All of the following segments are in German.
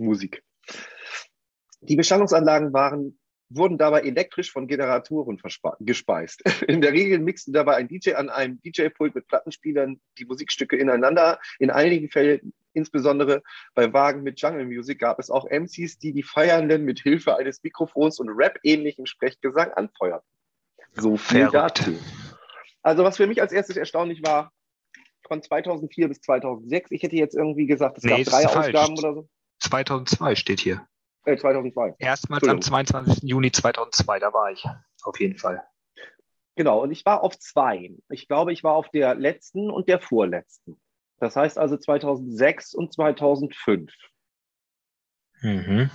Musik. Die Beschallungsanlagen waren, wurden dabei elektrisch von Generatoren gespeist. In der Regel mixte dabei ein DJ an einem DJ-Pult mit Plattenspielern die Musikstücke ineinander. In einigen Fällen, insbesondere bei Wagen mit Jungle Music, gab es auch MCs, die die Feiernden mit Hilfe eines Mikrofons und Rap-ähnlichem Sprechgesang anfeuerten. So viel dazu. Also was für mich als erstes erstaunlich war, von 2004 bis 2006. Ich hätte jetzt irgendwie gesagt, es nee, gab drei Ausgaben oder so. 2002 steht hier. Äh, 2002. Erstmals am 22. Juni 2002, da war ich. Auf jeden Fall. Genau, und ich war auf zwei. Ich glaube, ich war auf der letzten und der vorletzten. Das heißt also 2006 und 2005. Mhm.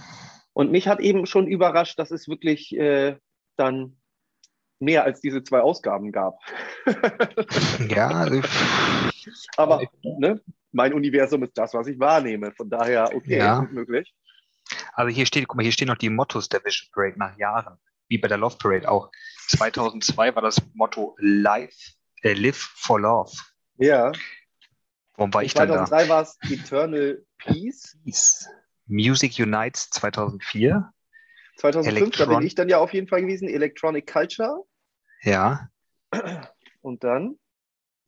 Und mich hat eben schon überrascht, dass es wirklich äh, dann mehr als diese zwei Ausgaben gab. ja, also, aber ne, mein Universum ist das, was ich wahrnehme. Von daher, okay, ja. ist möglich. Also hier steht, guck mal, hier stehen noch die Mottos der Vision Parade nach Jahren, wie bei der Love Parade auch. 2002 war das Motto Life, äh, Live for Love. Ja. Warum war ich dann da? 2003 war es Eternal Peace. Peace. Music Unites 2004. 2005, Electron da bin ich dann ja auf jeden Fall gewesen, Electronic Culture. Ja. Und dann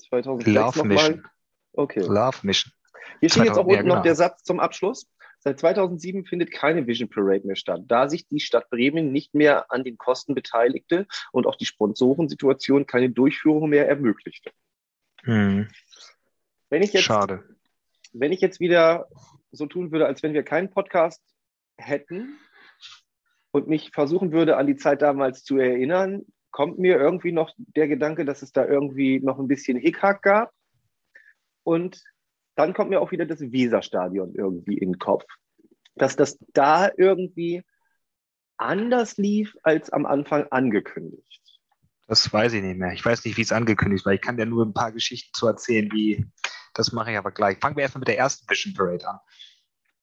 2006 Love Mission. Mal. Okay. Love Mission. Hier steht jetzt auch unten ja, genau. noch der Satz zum Abschluss. Seit 2007 findet keine Vision Parade mehr statt, da sich die Stadt Bremen nicht mehr an den Kosten beteiligte und auch die Sponsorensituation keine Durchführung mehr ermöglichte. Hm. Wenn ich jetzt, Schade. Wenn ich jetzt wieder so tun würde, als wenn wir keinen Podcast hätten und mich versuchen würde, an die Zeit damals zu erinnern, kommt mir irgendwie noch der Gedanke, dass es da irgendwie noch ein bisschen Hickhack gab. Und dann kommt mir auch wieder das Weserstadion irgendwie in den Kopf, dass das da irgendwie anders lief als am Anfang angekündigt. Das weiß ich nicht mehr. Ich weiß nicht, wie es angekündigt war. Ich kann dir nur ein paar Geschichten zu erzählen, wie das mache ich aber gleich. Fangen wir erstmal mit der ersten Vision Parade an.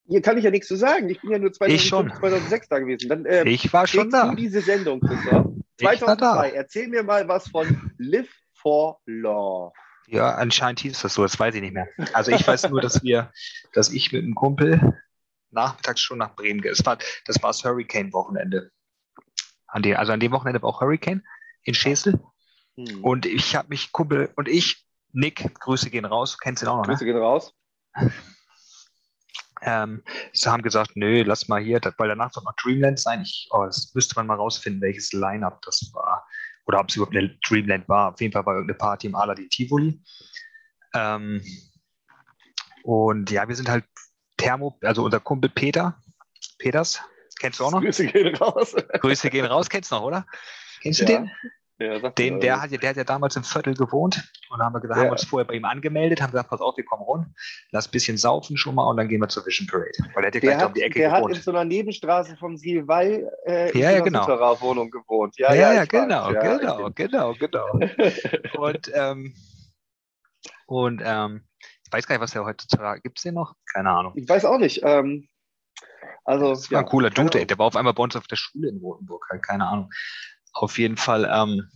Hier kann ich ja nichts zu sagen. Ich bin ja nur 2005, 2006 da gewesen. Dann, äh, ich war schon da. Du diese Sendung, Christoph. 2002. Erzähl mir mal was von Live for Love. Ja, anscheinend hieß das so, das weiß ich nicht mehr. Also ich weiß nur, dass wir, dass ich mit einem Kumpel nachmittags schon nach Bremen gehe. Das war das, war das Hurricane-Wochenende. An also an dem Wochenende war auch Hurricane in Schesel. Hm. Und ich habe mich, Kumpel und ich, Nick, Grüße gehen raus, kennst du ihn auch noch, ne? Grüße gehen raus. Ähm, sie haben gesagt, nö, lass mal hier, weil danach wird noch Dreamland sein. Ich, oh, das müsste man mal rausfinden, welches Line-Up das war oder ob es überhaupt eine Dreamland war. Auf jeden Fall war irgendeine Party im Aladdin Tivoli. Ähm, und ja, wir sind halt Thermo, also unser Kumpel Peter, Peters, kennst du auch noch? Grüße gehen raus. Grüße gehen raus, kennst du noch, oder? Kennst ja. du den? Ja, den, der, hat, der hat ja damals im Viertel gewohnt und haben wir gesagt, ja. haben uns vorher bei ihm angemeldet, haben gesagt, pass auf, wir kommen rund, lass ein bisschen saufen schon mal und dann gehen wir zur Vision Parade. Weil der hat ja gleich hat, um die Ecke der gewohnt. hat in so einer Nebenstraße vom Silval äh, ja, ja, in genau. einer Wohnung gewohnt. Ja, ja, ja genau, weiß, genau, genau, genau, genau. und ähm, und ähm, ich weiß gar nicht, was der heutzutage, gibt es den noch? Keine Ahnung. Ich weiß auch nicht. Ähm, also, das war ja, ein cooler Dude, ey. der war auf einmal bei uns auf der Schule in Rotenburg, halt, keine Ahnung auf jeden Fall, ähm,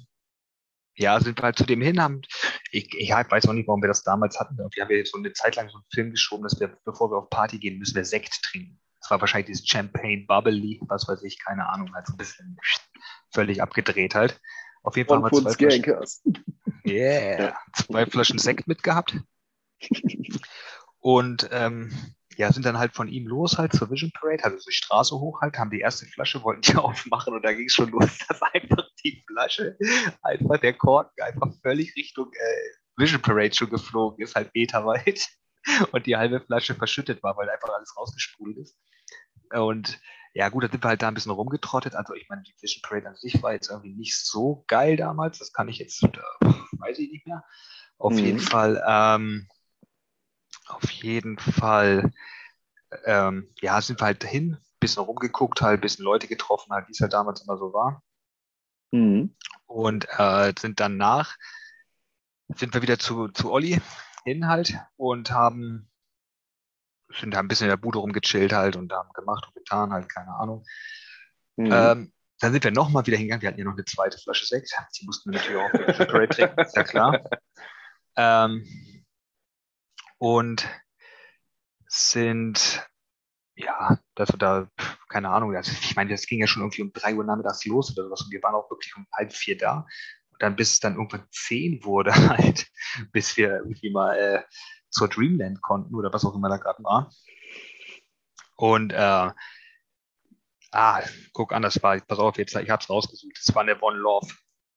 ja, sind wir halt zu dem hin, haben, ich, ich weiß auch nicht, warum wir das damals hatten. Wir haben ja so eine Zeit lang so einen Film geschoben, dass wir, bevor wir auf Party gehen, müssen wir Sekt trinken. Das war wahrscheinlich dieses Champagne Bubbly, was weiß ich, keine Ahnung, halt so ein bisschen völlig abgedreht halt. Auf jeden Fall haben wir zwei Flaschen, yeah, zwei Flaschen Sekt mitgehabt. Und ähm, ja, sind dann halt von ihm los halt zur Vision Parade, also die Straße hoch halt, haben die erste Flasche, wollten die aufmachen und da ging es schon los, dass einfach die Flasche, einfach der Korken einfach völlig Richtung äh, Vision Parade schon geflogen ist, halt meterweit und die halbe Flasche verschüttet war, weil einfach alles rausgesprudelt ist. Und ja, gut, da sind wir halt da ein bisschen rumgetrottet. Also, ich meine, die Vision Parade an sich war jetzt irgendwie nicht so geil damals. Das kann ich jetzt, äh, weiß ich nicht mehr. Auf mhm. jeden Fall, ähm, auf jeden Fall, ähm, ja, sind wir halt dahin, bisschen rumgeguckt, halt, bisschen Leute getroffen, halt, wie es halt damals immer so war. Mhm. Und äh, sind danach, sind wir wieder zu, zu Olli hin halt und haben, sind da ein bisschen in der Bude rumgechillt halt und haben gemacht und getan, halt, keine Ahnung. Mhm. Ähm, dann sind wir nochmal wieder hingegangen. Wir hatten ja noch eine zweite Flasche Sekt. Die mussten wir natürlich auch für Parade trinken, ist ja klar. Ähm, und sind, ja, dass wir da, keine Ahnung, also ich meine, das ging ja schon irgendwie um drei Uhr nachmittags los oder sowas und wir waren auch wirklich um halb vier da. Und dann, bis es dann irgendwann zehn wurde halt, bis wir irgendwie mal äh, zur Dreamland konnten oder was auch immer da gerade war. Und äh, ah, guck an, das war, pass auf, jetzt, ich hab's rausgesucht. Das war eine One Love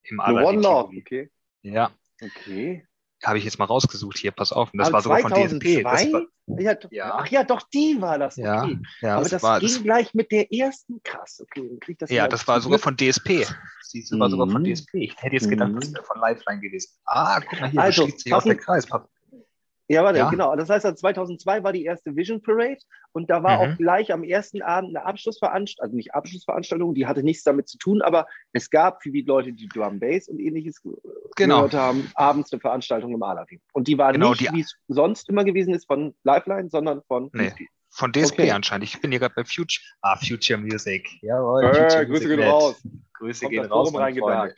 im One Love, okay. Ja, Okay. Habe ich jetzt mal rausgesucht hier, pass auf. Und das Ah, war sogar von DSP. 2002? war, Ja, Ja. Ach ja, doch, die war das. ja, Okay. ja, Aber das, das ging das, gleich mit der ersten. Krass, okay. Dann krieg ich das ja, das war sogar von DSP. Sie war sogar von Mhm. DSP. Ich hätte jetzt gedacht, Mhm. das wäre von Lifeline gewesen. Ah, guck mal hier, Also, schließt sich auch der Kreis. Ja, warte, Ja. genau. Das heißt, 2002 war die erste Vision Parade und da war Mhm. auch gleich am ersten Abend eine Abschlussveranstaltung, also nicht Abschlussveranstaltung, die hatte nichts damit zu tun, aber es gab für die Leute, die Drum Bass und ähnliches ge- Genau. gehört haben, abends eine Veranstaltung im Aladdin. Und die war Genau, nicht, die- wie es sonst immer gewesen ist, von Lifeline, sondern von Nee. Von DSP Okay. anscheinend. Ich bin hier gerade bei Future. Ah, Future Music. Jawohl. Äh, Future Grüße Music gehen raus. Grüße Kommt gehen raus. Freunde.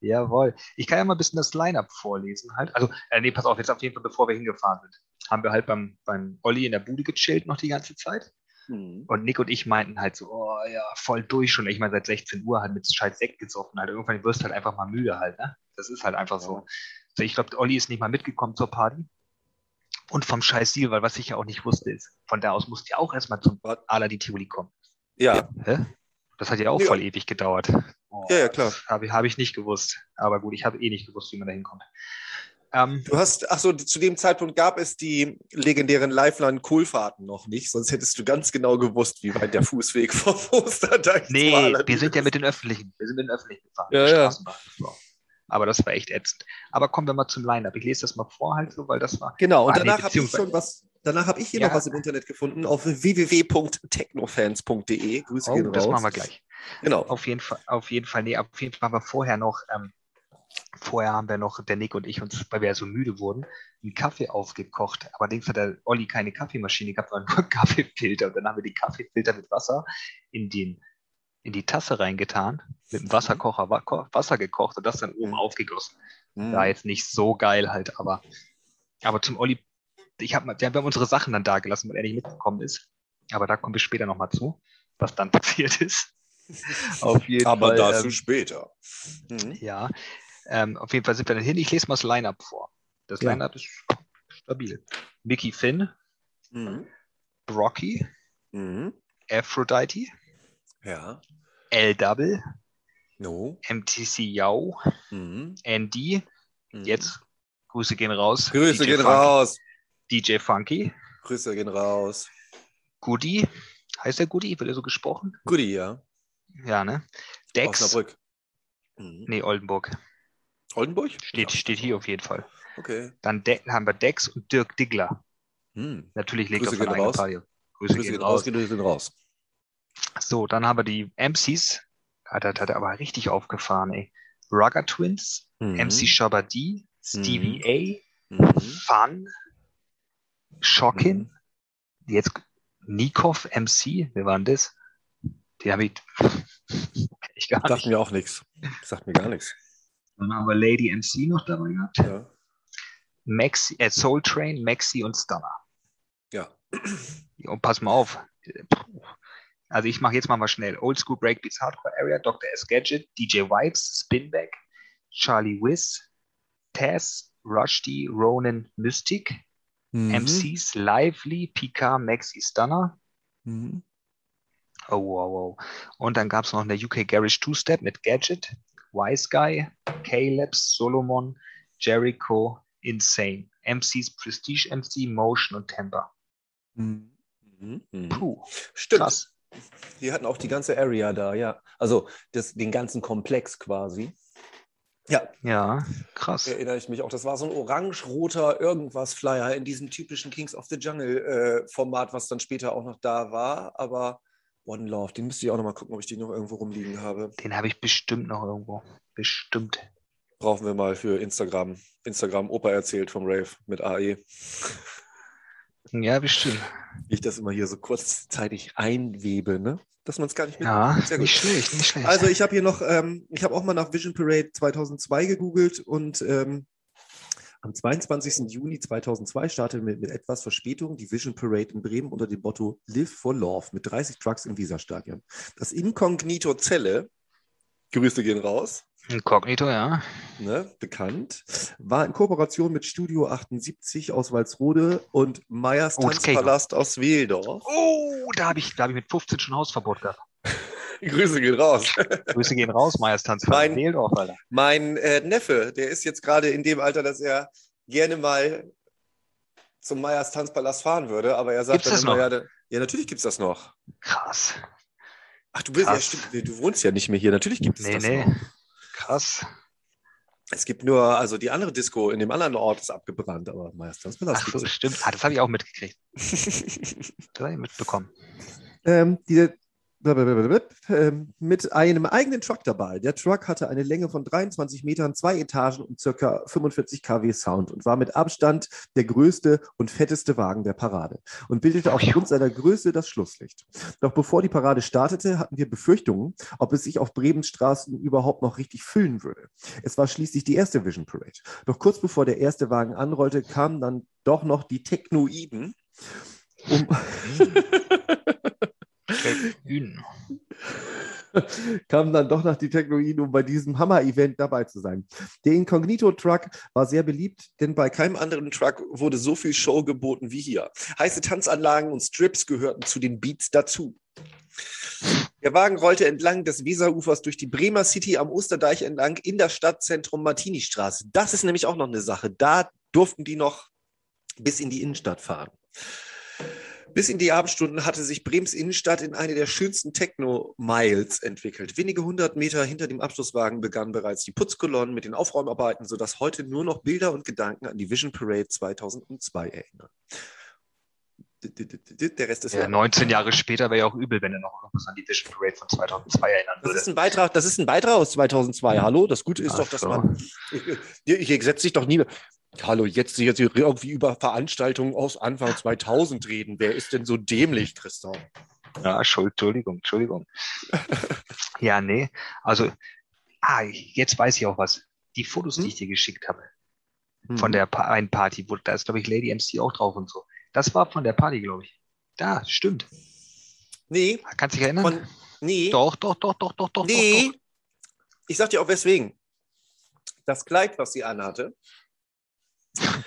Jawohl. Ich kann ja mal ein bisschen das Line-Up vorlesen halt. Also, äh, nee, pass auf, jetzt auf jeden Fall, bevor wir hingefahren sind, haben wir halt beim, beim Olli in der Bude gechillt noch die ganze Zeit. Mhm. Und Nick und ich meinten halt so, oh ja, voll durch schon. Ich meine, seit 16 Uhr halt mit scheiß Sekt gesoffen. Halt. Irgendwann wirst du halt einfach mal müde halt, ne? Das ist halt einfach so. Ja. so ich glaube, Olli ist nicht mal mitgekommen zur Party. Und vom scheiß Deal, weil was ich ja auch nicht wusste, ist, von da aus musste ich auch erstmal zum Was? Aladdin Tivoli kommen. Ja, Hä? Das hat ja auch Ja. voll ewig gedauert. Oh, ja, ja, klar. Habe ich, hab ich nicht gewusst. Aber gut, ich habe eh nicht gewusst, wie man da hinkommt. Ähm, Du hast, ach so, zu dem Zeitpunkt gab es die legendären Lifeline-Kohlfahrten noch nicht, sonst hättest du ganz genau gewusst, wie weit der Fußweg vom Osterdeich nee, zum Aladdin wir sind ja ist. mit den Öffentlichen. Wir sind mit den Öffentlichen gefahren. Ja, ja. Aber das war echt ätzend. Aber kommen wir mal zum Line-Up. Ich lese das mal vor halt so, weil das war. Genau, und danach habe ich schon was, danach habe ich hier Ja. noch was im Internet gefunden auf www.technofans.de. Grüße Oh, gehen das raus. machen wir gleich. Genau. Auf jeden Fall, auf jeden Fall, nee, auf jeden Fall haben wir vorher noch, ähm, vorher haben wir noch, der Nick und ich uns, weil wir ja so müde wurden, einen Kaffee aufgekocht. Allerdings hat der Olli keine Kaffeemaschine gehabt, sondern nur einen Kaffeefilter. Und dann haben wir die Kaffeefilter mit Wasser in den, in die Tasse reingetan, mit dem Wasserkocher wa ko- Wasser gekocht und das dann oben Mhm. aufgegossen. Hm. War jetzt nicht so geil halt, aber, aber zum Olli, ich hab, wir haben unsere Sachen dann da gelassen, weil er nicht mitgekommen ist. Aber da kommen wir später nochmal zu, was dann passiert ist. Auf jeden Aber Fall. dazu ähm, später. Mhm. ja, ähm, auf jeden Fall sind wir dann hin. Ich lese mal das Line-Up vor. Das Ja. Line-Up ist stabil. Mickey Finn, Mhm. Brocky, Mhm. Aphrodite, Ja. L-Double, No. MTC Yao, Mhm. Andy, Mhm. jetzt Grüße gehen raus. Grüße DJ gehen Funky, raus. DJ Funky, Grüße gehen raus. Goody, heißt der Goody? Wird er so gesprochen? Goodie, ja. Ja, ne? Dex, Osnabrück. Mhm. nee, Oldenburg. Oldenburg? Steht, Ja. steht hier auf jeden Fall. Okay. Dann De haben wir Dex und Dirk Diggler. Mhm. Natürlich legt Grüße auf seine eigene raus. Party. Grüße, Grüße gehen gehen raus. raus. Grüße gehen raus. So, dann haben wir die MCs. Hat er, hat er aber richtig aufgefahren, ey. Rugger Twins, Mhm. MC Shabadi, Stevie A, Mhm. Fun, Shockin, jetzt Nikov MC, wer war denn das? Die habe ich, ich gar Sagt nicht. mir auch nichts. Sagt mir gar nichts. Dann haben wir Lady MC noch dabei gehabt. Ja. Maxi, äh, Soul Train, Maxi und Stunner. ja. Und pass mal auf. Also ich mache jetzt mal mal schnell. Old School Breakbeats Hardcore Area, Dr. S. Gadget, DJ Vibes, Spinback, Charlie Wiz, Taz, Rushdie, Ronan, Mystic, Mhm. MCs, Lively, Pika, Maxi Stunner. Mhm. Oh, wow, wow. Und dann gab es noch eine UK Garage Two-Step mit Gadget, Wise Guy, K-Labs, Solomon, Jericho, Insane. MCs, Prestige MC, Motion und Temper. Mhm. Mhm. Mhm. Puh, Stimmt. krass. Die hatten auch die ganze Area da, ja. Also das, den ganzen Komplex quasi. Ja, Ja, krass. erinnere ich mich auch. Das war so ein orange-roter irgendwas Flyer in diesem typischen Kings of the Jungle äh, Format, was dann später auch noch da war. Aber One Love, den müsste ich auch noch mal gucken, ob ich den noch irgendwo rumliegen habe. Den habe ich bestimmt noch irgendwo. Bestimmt. Brauchen wir mal für Instagram. Instagram Opa erzählt vom Rave mit AE. Ja, bestimmt. Wie ich das immer hier so kurzzeitig einwebe, ne? Dass man es gar nicht Ja, mitbekommt. Sehr gut. nicht schlecht, nicht schlecht. Also ich habe hier noch, ähm, ich habe auch mal nach Vision Parade 2002 gegoogelt und ähm, Am 22. Juni 2002 startete mit, mit etwas Verspätung die Vision Parade in Bremen unter dem Motto Live for Love mit 30 Trucks im Weserstadion. Das Inkognito Zelle, Grüße gehen raus, Inkognito, ja. ne, bekannt, war in Kooperation mit Studio 78 aus Walsrode und Meyers Oh, Tanzpalast aus Wähldorf. Oh, da habe ich, da hab ich mit 15 schon Hausverbot gehabt. Grüße gehen raus. Grüße gehen raus, Meyers Tanz. Mein- Wähldorf, Alter. Mein äh, Neffe, der ist jetzt gerade in dem Alter, dass er gerne mal zum Meyers Tanzpalast fahren würde, aber er sagt Gibt's das immer, ja, ja, natürlich gibt es das noch. Krass. Ach, du bist ja, stimmt, du wohnst ja nicht mehr hier. Natürlich gibt es Nee, das nee. noch. Krass. Es gibt nur, also die andere Disco in dem anderen Ort ist abgebrannt, aber Tanzpalast Ach so, stimmt. Ah, das habe ich auch mitgekriegt. Das habe ich mitbekommen. ähm, diese, mit einem eigenen Truck dabei. Der Truck hatte eine Länge von 23 Metern, zwei Etagen und circa 45 kW Sound und war mit Abstand der größte und fetteste Wagen der Parade und bildete aufgrund seiner Größe das Schlusslicht. Doch bevor die Parade startete, hatten wir Befürchtungen, ob es sich auf Bremens Straßen überhaupt noch richtig füllen würde. Es war schließlich die erste Vision Parade. Doch kurz bevor der erste Wagen anrollte, kamen dann doch noch die Technoiden. Um Hühn. kamen dann doch noch die Technologien, um bei diesem Hammer-Event dabei zu sein. Der Incognito-Truck war sehr beliebt, denn bei keinem anderen Truck wurde so viel Show geboten wie hier. Heiße Tanzanlagen und Strips gehörten zu den Beats dazu. Der Wagen rollte entlang des Weserufers durch die Bremer City am Osterdeich entlang in das Stadtzentrum Martini-Straße. Das ist nämlich auch noch eine Sache. Da durften die noch bis in die Innenstadt fahren. Bis in die Abendstunden hatte sich Brems Innenstadt in eine der schönsten Techno-Miles entwickelt. Wenige hundert Meter hinter dem Abschlusswagen begannen bereits die Putzkolonnen mit den Aufräumarbeiten, sodass heute nur noch Bilder und Gedanken an die Vision Parade 2002 erinnern. Der Rest ist Ja, 19 Jahre später wäre ja auch übel, wenn er noch was an die Vision Parade von 2002 erinnern Das würde. ist ein Beitrag, das ist ein Beitrag aus 2002. Hallo, das Gute ist Ach doch, dass so. man. Ich, ich setze dich doch nie. Hallo, jetzt jetzt irgendwie über Veranstaltungen aus Anfang 2000 reden. Wer ist denn so dämlich, Christoph? Ja, Schuld, Entschuldigung, Entschuldigung. ja, nee. Also, ah, jetzt weiß ich auch was. Die Fotos, Hm? die ich dir geschickt habe, von der pa einen Party, wo da ist, glaube ich, Lady MC auch drauf und so. Das war von der Party, glaube ich. Da, stimmt. Nee, Kannst du dich erinnern? von, nee, doch, doch, doch, doch, doch, doch. nee. Doch, doch. Ich sag dir auch weswegen. Das Kleid, was sie anhatte,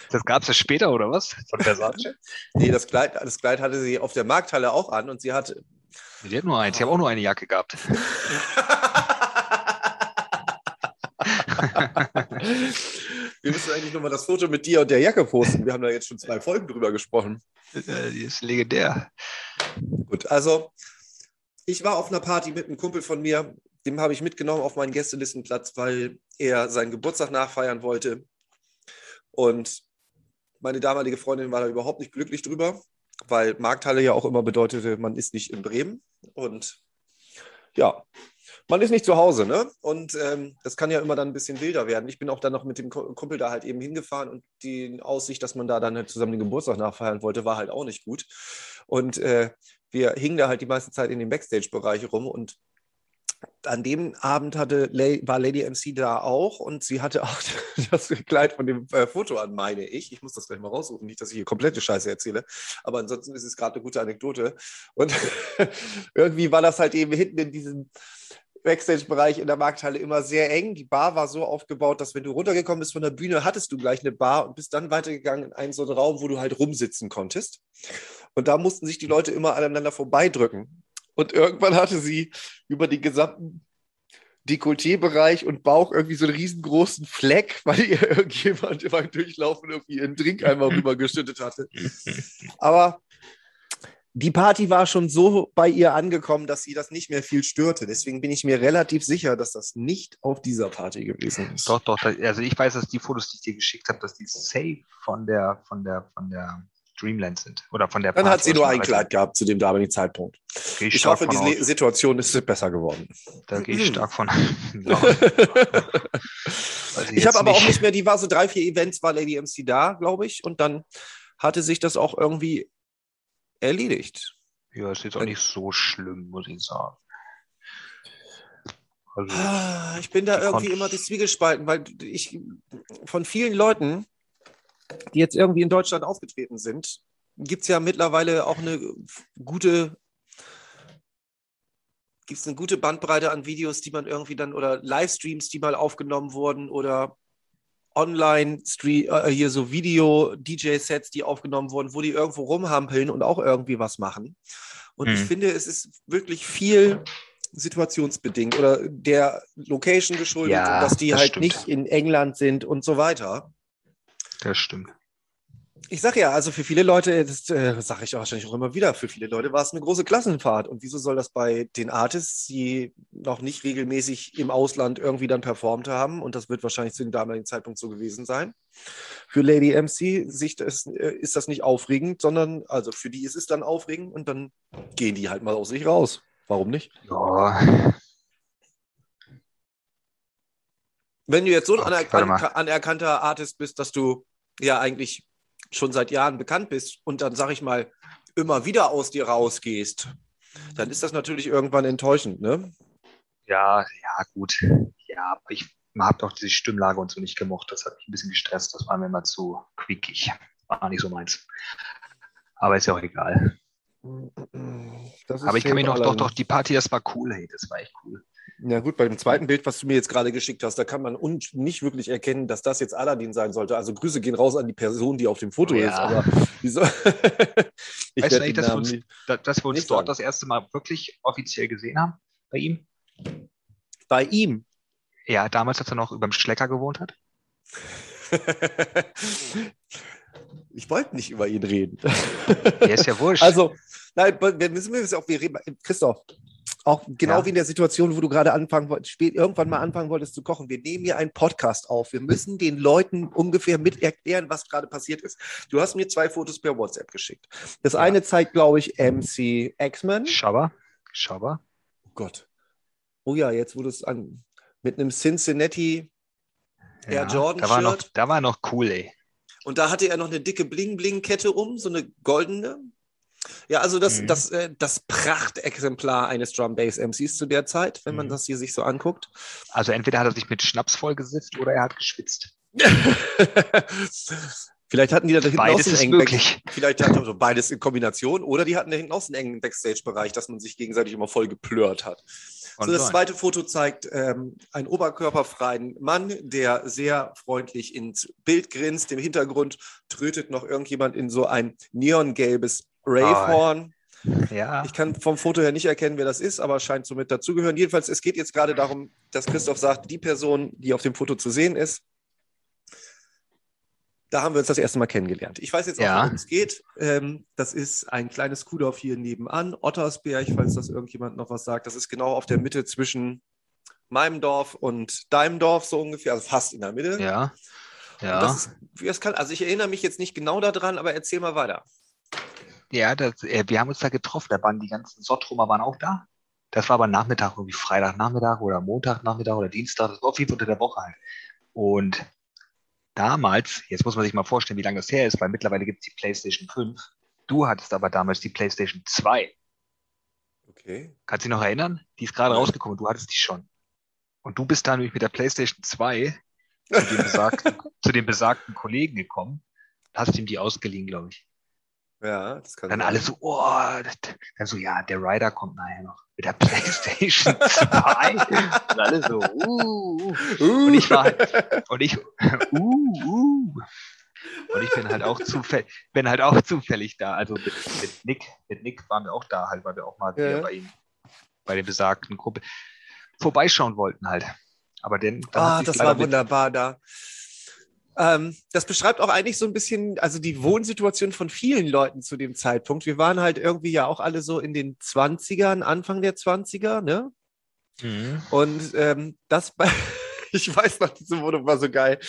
Das gab es ja später, oder was? Von Versace? nee, das Kleid, das Kleid hatte sie auf der Markthalle auch an und sie hatte. Die hat nur eins. Ich habe auch nur eine Jacke gehabt. Wir müssen eigentlich nochmal das Foto mit dir und der Jacke posten. Wir haben da jetzt schon zwei Folgen drüber gesprochen. Äh, Die ist legendär. Gut, also ich war auf einer Party mit einem Kumpel von mir, dem habe ich mitgenommen auf meinen Gästelistenplatz, weil er seinen Geburtstag nachfeiern wollte. Und meine damalige Freundin war da überhaupt nicht glücklich drüber, weil Markthalle ja auch immer bedeutete, man ist nicht in Bremen. Und ja, man ist nicht zu Hause, ne? Und ähm, das kann ja immer dann ein bisschen wilder werden. Ich bin auch dann noch mit dem Ku- Kumpel da halt eben hingefahren und die Aussicht, dass man da dann halt zusammen den Geburtstag nachfeiern wollte, war halt auch nicht gut. Und äh, wir hingen da halt die meiste Zeit in dem Backstage-Bereich rum und an dem Abend hatte, war Lady MC da auch und sie hatte auch das Kleid von dem äh, Foto an, meine ich. Ich muss das gleich mal raussuchen, nicht, dass ich hier komplette Scheiße erzähle. Aber ansonsten ist es gerade eine gute Anekdote. Und irgendwie war das halt eben hinten in diesem Backstage-Bereich in der Markthalle immer sehr eng. Die Bar war so aufgebaut, dass wenn du runtergekommen bist von der Bühne, hattest du gleich eine Bar und bist dann weitergegangen in einen so einen Raum, wo du halt rumsitzen konntest. Und da mussten sich die Leute immer aneinander vorbeidrücken. Und irgendwann hatte sie über den gesamten Dekolleté-Bereich und Bauch irgendwie so einen riesengroßen Fleck, weil ihr irgendjemand beim Durchlaufen irgendwie ihren Drink einmal rübergeschüttet hatte. Aber die Party war schon so bei ihr angekommen, dass sie das nicht mehr viel störte. Deswegen bin ich mir relativ sicher, dass das nicht auf dieser Party gewesen ist. Doch, doch. Also ich weiß, dass die Fotos, die ich dir geschickt habe, dass die safe von der, von der, von der Dreamland sind. Oder von der Dann hat sie nur ein Kleid gehabt zu dem damaligen Zeitpunkt. Ich, Ich hoffe, die aus. Situation ist besser geworden. Da gehe ich stark von. Ja, weiß Ich habe aber auch nicht mehr, die war so drei, vier Events, war Lady MC da, glaube ich, und dann hatte sich das auch irgendwie erledigt. Ja, ist jetzt auch nicht so schlimm, muss ich sagen. Also, Ah, Ich bin da irgendwie immer die Zwiegespalten, weil ich von vielen Leuten die jetzt irgendwie in Deutschland aufgetreten sind, gibt es ja mittlerweile auch eine gute, gibt es eine gute Bandbreite an Videos, die man irgendwie dann oder Livestreams, die mal aufgenommen wurden oder online äh, hier so Video-DJ-Sets, die aufgenommen wurden, wo die irgendwo rumhampeln und auch irgendwie was machen. Und hm. ich mhm. finde, es ist wirklich viel situationsbedingt oder der Location geschuldet, ja, dass die das halt stimmt. nicht in England sind und so weiter. Das stimmt. Ich sage ja, also für viele Leute, das äh, sage ich wahrscheinlich auch immer wieder, für viele Leute war es eine große Klassenfahrt. Und wieso soll das bei den Artists, die noch nicht regelmäßig im Ausland irgendwie dann performt haben, und das wird wahrscheinlich zu dem damaligen Zeitpunkt so gewesen sein, für Lady MC sich das, äh, ist das nicht aufregend, sondern also für die ist es dann aufregend und dann gehen die halt mal aus sich raus. Warum nicht? Ja. Wenn du jetzt so ein anerkan anerkannter Artist bist, dass du ja eigentlich schon seit Jahren bekannt bist und dann, sag ich mal, immer wieder aus dir rausgehst, dann ist das natürlich irgendwann enttäuschend, ne? Ja, ja, gut. Ja, aber ich habe doch diese Stimmlage und so nicht gemocht. Das hat mich ein bisschen gestresst. Das war mir immer zu quickig. War nicht so meins. Aber ist ja auch egal. Aber ich kann mich noch, doch, doch, die Party, das war cool, hey, das war echt cool. Ja gut, bei dem zweiten Bild, was du mir jetzt gerade geschickt hast, da kann man nicht wirklich erkennen, dass das jetzt Aladdin sein sollte. Also Grüße gehen raus an die Person, die auf dem Foto ja. ist. Aber wieso? ich weißt du eigentlich, dass wir uns, dass wir uns dort sagen. das erste Mal wirklich offiziell gesehen haben? Bei ihm? Bei ihm? Ja, damals, als er noch über dem Schlecker gewohnt hat. ich wollte nicht über ihn reden. Der ist ja wurscht. Also, nein, wir müssen wir auch, wir reden, Christoph, auch genau ja. wie in der Situation, wo du gerade anfangen wolltest, irgendwann mal anfangen wolltest zu kochen. Wir nehmen hier einen Podcast auf. Wir müssen den Leuten ungefähr mit erklären, was gerade passiert ist. Du hast mir zwei Fotos per WhatsApp geschickt. Das ja. eine zeigt, glaube ich, MC X-Men. Schaber. Schaber. Oh Gott. Oh ja, jetzt wurde es an. Mit einem Cincinnati Air ja, Jordan da war noch, Da war noch cool, ey. Und da hatte er noch eine dicke Bling-Bling-Kette um, so eine goldene. Ja, also das, mhm. das, äh, das Prachtexemplar eines Drum Bass MCs zu der Zeit, wenn man mhm. das hier sich so anguckt. Also entweder hat er sich mit Schnaps vollgesifft oder er hat geschwitzt. Vielleicht hatten die da hinten beides einen engen möglich. Back Vielleicht hatten also beides in Kombination oder die hatten da hinten auch einen engen Backstage-Bereich, dass man sich gegenseitig immer voll geplört hat. So, das zweite Foto zeigt ähm, einen oberkörperfreien Mann, der sehr freundlich ins Bild grinst. Im Hintergrund trötet noch irgendjemand in so ein neongelbes Ravehorn. Oh, ja. Ich kann vom Foto her nicht erkennen, wer das ist, aber scheint somit dazugehören. Jedenfalls, es geht jetzt gerade darum, dass Christoph sagt, die Person, die auf dem Foto zu sehen ist, da haben wir uns das erste Mal kennengelernt. Ich weiß jetzt auch, ja. worum es geht. Ähm, das ist ein kleines Kuhdorf hier nebenan, Ottersberg, falls das irgendjemand noch was sagt. Das ist genau auf der Mitte zwischen meinem Dorf und deinem Dorf, so ungefähr, also fast in der Mitte. Ja. Ja. Das, das kann, also ich erinnere mich jetzt nicht genau daran, aber erzähl mal weiter. Ja, das, äh, wir haben uns da getroffen. Da waren die ganzen Sottrummer waren auch da. Das war aber Nachmittag, irgendwie Freitagnachmittag oder Montagnachmittag oder Dienstag. Das war auf jeden Fall unter der Woche halt. Und damals, jetzt muss man sich mal vorstellen, wie lange das her ist, weil mittlerweile gibt es die PlayStation 5. Du hattest aber damals die PlayStation 2. Okay. Kannst du dich noch erinnern? Die ist gerade rausgekommen. Du hattest die schon. Und du bist dann nämlich mit der PlayStation 2 zu dem besagten, zu dem besagten Kollegen gekommen. Hast ihm die ausgeliehen, glaube ich. Ja, das kann Dann sein. alle so, oh, dann so, ja, der Rider kommt nachher noch mit der PlayStation 2. und alle so, uh, uh. Und ich war halt, und ich, uh, uh. Und ich bin halt auch zufällig, bin halt auch zufällig da. Also mit, mit Nick, mit Nick waren wir auch da halt, weil wir auch mal ja. bei ihm, bei der besagten Gruppe vorbeischauen wollten halt. Aber denn, ah, das war wunderbar da. Ähm, das beschreibt auch eigentlich so ein bisschen, also die Wohnsituation von vielen Leuten zu dem Zeitpunkt. Wir waren halt irgendwie ja auch alle so in den 20ern, Anfang der 20er, ne? Mhm. Und ähm, das bei, ich weiß noch, diese Wohnung war so geil.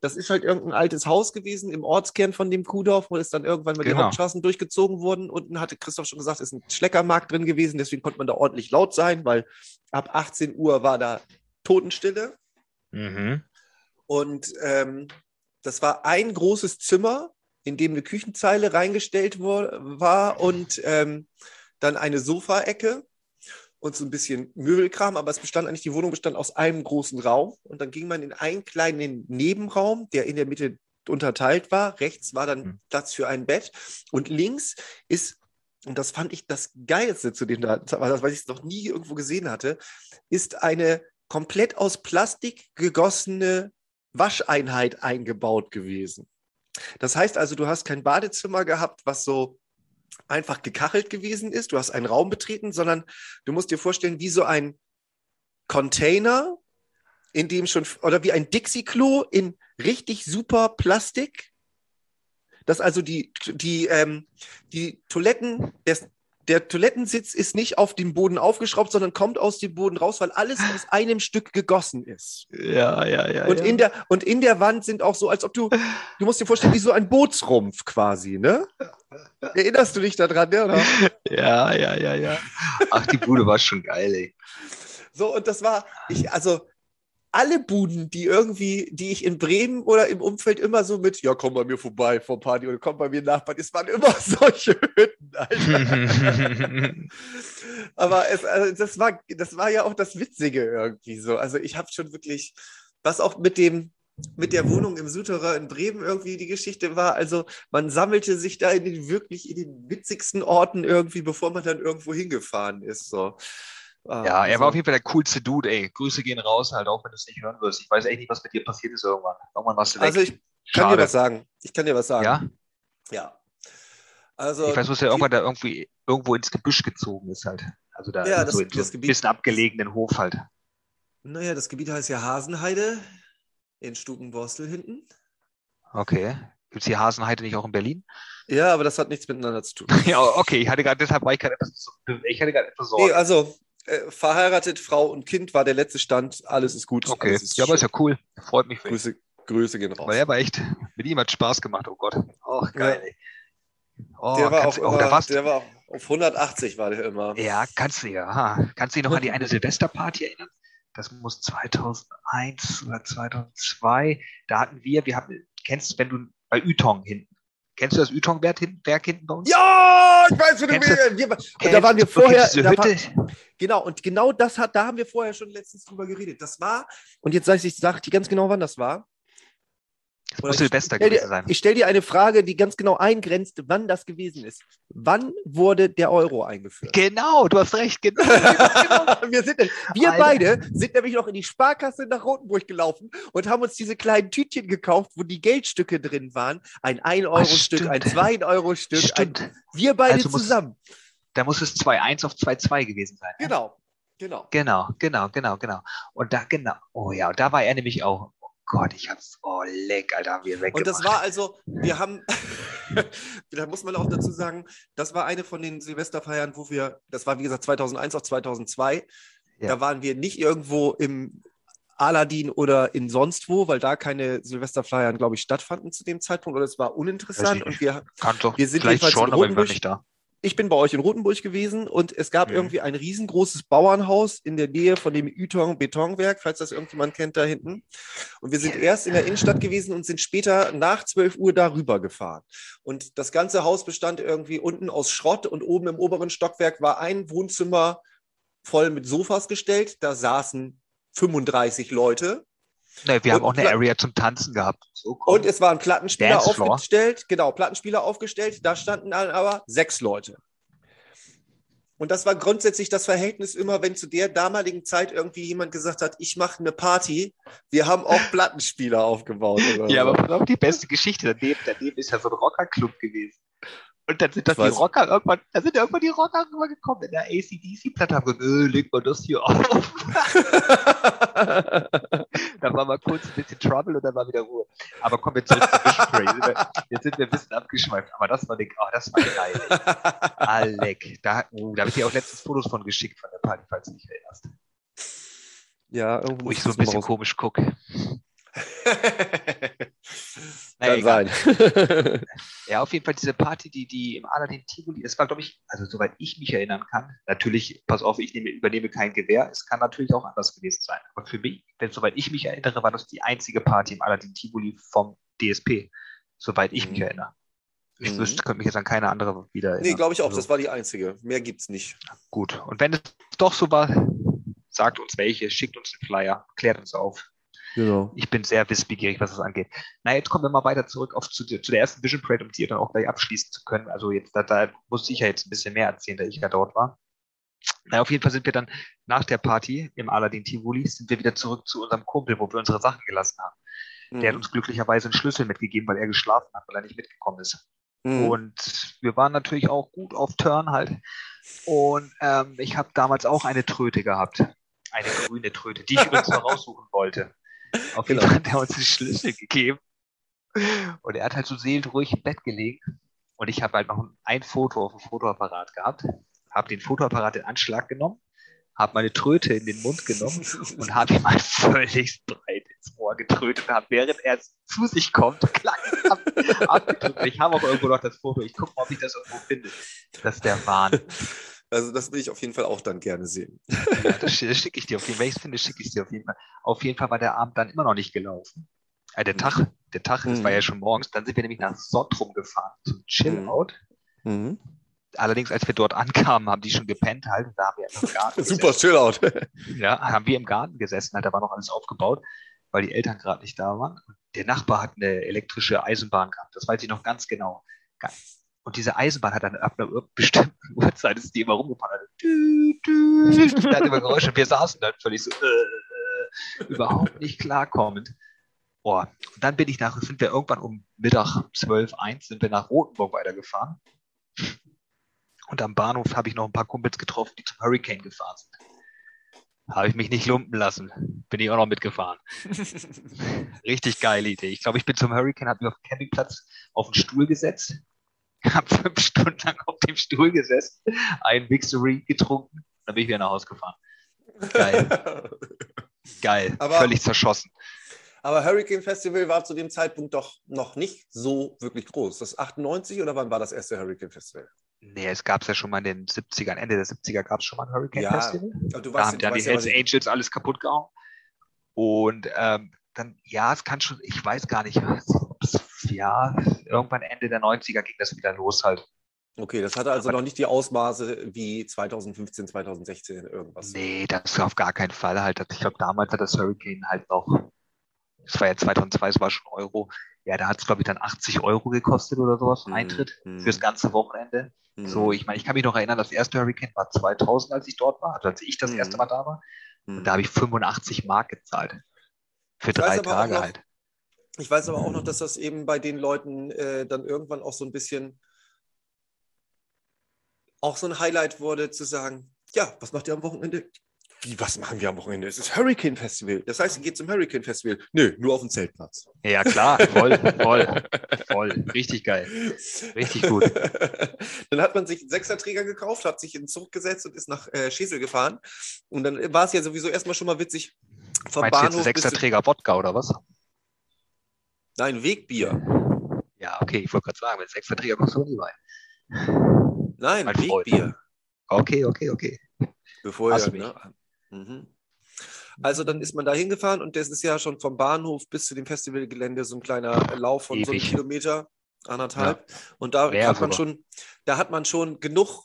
Das ist halt irgendein altes Haus gewesen im Ortskern von dem Kuhdorf, wo es dann irgendwann mal genau. die Hauptstraßen durchgezogen wurden. Unten hatte Christoph schon gesagt, ist ein Schleckermarkt drin gewesen, deswegen konnte man da ordentlich laut sein, weil ab 18 Uhr war da Totenstille. Mhm. Und ähm, das war ein großes Zimmer, in dem eine Küchenzeile reingestellt war und ähm, dann eine Sofaecke und so ein bisschen Möbelkram, aber es bestand eigentlich, die Wohnung bestand aus einem großen Raum und dann ging man in einen kleinen Nebenraum, der in der Mitte unterteilt war. Rechts war dann Mhm. Platz für ein Bett und links ist, und das fand ich das Geilste zu dem, was ich noch nie irgendwo gesehen hatte, ist eine komplett aus Plastik gegossene Wascheinheit eingebaut gewesen. Das heißt also, du hast kein Badezimmer gehabt, was so einfach gekachelt gewesen ist. Du hast einen Raum betreten, sondern du musst dir vorstellen, wie so ein Container, in dem schon, oder wie ein Dixie-Klo in richtig super Plastik. Dass also die, die, ähm, die Toiletten, der, der Toilettensitz ist nicht auf dem Boden aufgeschraubt, sondern kommt aus dem Boden raus, weil alles aus einem Stück gegossen ist. Ja, ja, ja. Und, in der, und in der Wand sind auch so, als ob du, du musst dir vorstellen, wie so ein Bootsrumpf quasi, ne? Erinnerst du dich daran, ne? Oder? ja, ja, ja, ja. Ach, die Bude war schon geil, ey. So, und das war, ich, also alle Buden, die irgendwie, die ich in Bremen oder im Umfeld immer so mit, ja, komm bei mir vorbei vor Party oder komm bei mir nach Party, es waren immer solche Hütten, Alter. Aber es, also das, war, das war ja auch das Witzige irgendwie so. Also ich habe schon wirklich, was auch mit dem, mit der Wohnung im Suterer in Bremen irgendwie die Geschichte war. Also man sammelte sich da in den wirklich in den witzigsten Orten irgendwie, bevor man dann irgendwo hingefahren ist. So. Ah, Ja, er also- war auf jeden Fall der coolste Dude, ey. Grüße gehen raus, halt, auch wenn du es nicht hören wirst. Ich weiß echt nicht, was mit dir passiert ist irgendwann. Irgendwann warst du weg. Also ich kann Schade. dir was sagen. Ich kann dir was sagen. ja? Ja. Also Ich weiß, dass er irgendwann da irgendwie irgendwo ins Gebüsch gezogen ist halt. Also da Ja, so das- in so ein bisschen abgelegenen Hof halt. naja, das Gebiet heißt ja Hasenheide in Stubenborstel hinten. Okay. Gibt es hier Hasenheide nicht auch in Berlin? Ja, aber das hat nichts miteinander zu tun. ja, okay. Ich hatte gerade, deshalb war ich gerade etwas, ich hatte gerade etwas Nee, Sorge. also äh, verheiratet, Frau und Kind war der letzte Stand. Alles ist gut. okay. Ist Ja, aber ist ja cool. Freut mich. Grüße, Grüße gehen raus. Weil er war echt, mit ihm hat Spaß gemacht, oh Gott. Oh, geil, ey. Oh, der war auch oh, immer, da warst der war auch auf 180 war der immer. Ja, kannst du ja. aha. Kannst du dich noch an die eine Silvesterparty erinnern? Das muss 2001 oder 2002. Da hatten wir, wir hatten, kennst du, wenn du bei Ytong hinten, kennst du das Ytong-Werk hinten, bei uns? Ja, ich weiß, wie du Kennst da waren wir vorher. war, genau, und genau das hat, da haben wir vorher schon letztens drüber geredet. Das war, und jetzt sage ich, ich sag dir ganz genau, wann das war. Das muss ich Silvester gewesen dir, sein. ich stelle dir eine Frage, die ganz genau eingrenzt, wann das gewesen ist. Wann wurde der Euro eingeführt? Genau, du hast recht, genau. wir sind, wir beide sind nämlich noch in die Sparkasse nach Rotenburg gelaufen und haben uns diese kleinen Tütchen gekauft, wo die Geldstücke drin waren. Ein 1-Euro-Stück, stimmt. ein 2-Euro-Stück. Ein, Stimmt. wir beide Also muss- zusammen. Da muss es 2-1 auf 2-2 gewesen sein. ne? Genau, genau. Genau, genau, genau, genau. Und da, genau. Oh ja, und da war er nämlich auch. Gott, ich hab's. Oh, leck, Alter, haben wir weggemacht. Und das war also, wir haben, da muss man auch dazu sagen, das war eine von den Silvesterfeiern, wo wir, das war wie gesagt 2001 auf 2002, Ja. da waren wir nicht irgendwo im Aladdin oder in sonst wo, weil da keine Silvesterfeiern, glaube ich, stattfanden zu dem Zeitpunkt oder es war uninteressant und wir, Kann doch wir sind vielleicht jedenfalls schon, aber ich war Rotenburg. nicht da. Ich bin bei euch in Rotenburg gewesen und es gab Mhm. irgendwie ein riesengroßes Bauernhaus in der Nähe von dem Ytong Betonwerk, falls das irgendjemand kennt da hinten. Und wir sind erst in der Innenstadt gewesen und sind später nach 12 Uhr darüber gefahren. Und das ganze Haus bestand irgendwie unten aus Schrott und oben im oberen Stockwerk war ein Wohnzimmer voll mit Sofas gestellt. Da saßen 35 Leute. Nee, wir haben Und auch eine Area zum Tanzen gehabt. So. Und es waren Plattenspieler Dancefloor. aufgestellt. Genau, Plattenspieler aufgestellt. Da standen dann aber sechs Leute. Und das war grundsätzlich das Verhältnis immer, wenn zu der damaligen Zeit irgendwie jemand gesagt hat, ich mache eine Party, wir haben auch Plattenspieler aufgebaut. Oder ja, so. aber die beste Geschichte daneben, daneben ist ja so ein Rockerclub gewesen. Und dann sind Ich die. Rocker irgendwann, da sind irgendwann die Rocker rübergekommen in der ACDC-Platte, haben gesagt, äh, leg mal das hier auf. dann war mal kurz ein bisschen Trouble und dann war wieder Ruhe. Aber kommen wir zurück zu Vision. Jetzt sind wir- ein bisschen abgeschweift, aber das war, die, oh, das war geil. Alec, da, oh, da habe ich dir auch letztens Fotos von geschickt von der Party, falls du dich erinnerst. ja, irgendwo Wo ich so das ein bisschen komisch gucke. Kann sein. Ja, auf jeden Fall diese Party, die, die im Aladdin Tivoli, es war, glaube ich, also soweit ich mich erinnern kann, natürlich, pass auf, ich nehme, übernehme kein Gewehr, es kann natürlich auch anders gewesen sein. Aber für mich, denn soweit ich mich erinnere, war das die einzige Party im Aladdin Tivoli vom DSP, soweit ich mich Mhm. erinnere. Ich Mhm. wüsste, könnte mich jetzt an keine andere wieder erinnern. Nee, glaube ich auch, Also, das war die einzige. Mehr gibt's nicht. Gut. Und wenn es doch so war, sagt uns welche, schickt uns einen Flyer, klärt uns auf. Genau. Ich bin sehr wissbegierig, was das angeht. Na, jetzt kommen wir mal weiter zurück auf zu, zu der ersten Vision Parade, um die dann auch gleich abschließen zu können. Also jetzt, da, da muss ich ja jetzt ein bisschen mehr erzählen, da ich ja dort war. Na, auf jeden Fall sind wir dann nach der Party im Aladdin Tivoli, sind wir wieder zurück zu unserem Kumpel, wo wir unsere Sachen gelassen haben. Mhm. Der hat uns glücklicherweise einen Schlüssel mitgegeben, weil er geschlafen hat, weil er nicht mitgekommen ist. Mhm. Und wir waren natürlich auch gut auf Turn halt. Und ähm, ich habe damals auch eine Tröte gehabt. Eine grüne Tröte, die ich übrigens noch raussuchen wollte. Auf jeden Genau. Fall hat er uns den Schlüssel gegeben. Und er hat halt so seelenruhig im Bett gelegen. Und ich habe halt noch ein Foto auf dem Fotoapparat gehabt. Habe den Fotoapparat in Anschlag genommen, habe meine Tröte in den Mund genommen und habe ihm halt völlig breit ins Ohr getrötet und habe, während er zu sich kommt, klack, ab, abgedrückt. Ich habe auch irgendwo noch das Foto. Ich gucke mal, ob ich das irgendwo finde. Das ist der Wahn. Also das will ich auf jeden Fall auch dann gerne sehen. Ja, das, sch- das schicke ich dir auf jeden Fall. Wenn ich es finde, schicke ich dir auf jeden Fall. Auf jeden Fall war der Abend dann immer noch nicht gelaufen. Äh, der Tag, der Tag, das Mhm. war ja schon morgens. Dann sind wir nämlich nach Sottrum gefahren zum Chill-Out. Mhm. Allerdings, als wir dort ankamen, haben die schon gepennt halt. Und da haben wir im Garten Super chill out. gesessen. Ja, haben wir im Garten gesessen. Halt, da war noch alles aufgebaut, weil die Eltern gerade nicht da waren. Und der Nachbar hat eine elektrische Eisenbahn gehabt. Das weiß ich noch ganz genau. Ge- Und diese Eisenbahn hat dann ab einer bestimmten Uhrzeit, ist die immer rumgefahren. Dü, dü, da hat immer Geräusche. Wir saßen dann völlig so, äh, äh, überhaupt nicht klarkommend. Boah. Und dann bin ich nach, sind wir irgendwann um Mittag 12, 1, sind wir nach Rotenburg weitergefahren. Und am Bahnhof habe ich noch ein paar Kumpels getroffen, die zum Hurricane gefahren sind. Habe ich mich nicht lumpen lassen. Bin ich auch noch mitgefahren. Richtig geile Idee. Ich glaube, ich bin zum Hurricane, habe mich auf dem Campingplatz auf den Stuhl gesetzt, habe fünf Stunden lang auf dem Stuhl gesessen, ein Victory getrunken, dann bin ich wieder nach Hause gefahren. Geil, geil. Aber- Völlig zerschossen. Aber Hurricane Festival war zu dem Zeitpunkt doch noch nicht so wirklich groß. Das 98 oder wann war das erste Hurricane Festival? Nee, es gab es ja schon mal in den 70ern, Ende der 70er gab es schon mal ein Hurricane Ja, Festival. Aber du Da haben dann die was Hells Angels alles kaputt gehauen. Und ähm, dann, ja, es kann schon, ich weiß gar nicht, ob's- ja, irgendwann Ende der 90er ging das wieder los halt. okay, das hatte also Aber- noch nicht die Ausmaße wie 2015, 2016 irgendwas. Nee, das auf gar keinen Fall halt. Ich glaube, damals hat das Hurricane halt noch, das war ja 2002, es war schon Euro. Ja, da hat es, glaube ich, dann 80 Euro gekostet oder sowas, Mhm, Eintritt mhm. fürs ganze Wochenende. Mhm. So, ich meine, ich kann mich noch erinnern, das erste Hurricane war 2000, als ich dort war, also als ich das erste Mal da war. Und da habe ich 85 Mark gezahlt. Für Ich drei Tage noch- halt. Ich weiß aber auch noch, dass das eben bei den Leuten äh, dann irgendwann auch so ein bisschen auch so ein Highlight wurde, zu sagen, ja, was macht ihr am Wochenende? Wie, was machen wir am Wochenende? Es ist Hurricane Festival. Das heißt, ihr geht zum Hurricane Festival. Nö, nur auf den Zeltplatz. Ja, klar, voll, voll, voll. Richtig geil. Richtig gut. Dann hat man sich einen Sechserträger gekauft, hat sich in den Zug gesetzt und ist nach äh, Schesel gefahren. Und dann war es ja sowieso erstmal schon mal witzig. Vom Meinst du jetzt ein Bahnhof bis sechster zu- Träger Wodka oder was? Nein, Wegbier. Ja, okay, ich wollte gerade sagen, mit sechster Träger kommst du nie rein. Nein, Mein Freund. Wegbier. Okay, okay, okay. Bevor Hast mich. ne? mhm. Also dann ist man da hingefahren und das ist ja schon vom Bahnhof bis zu dem Festivalgelände so ein kleiner Lauf von so einem Ewig. Kilometer, anderthalb. Und da Mehr hat man sogar. schon, da hat man schon genug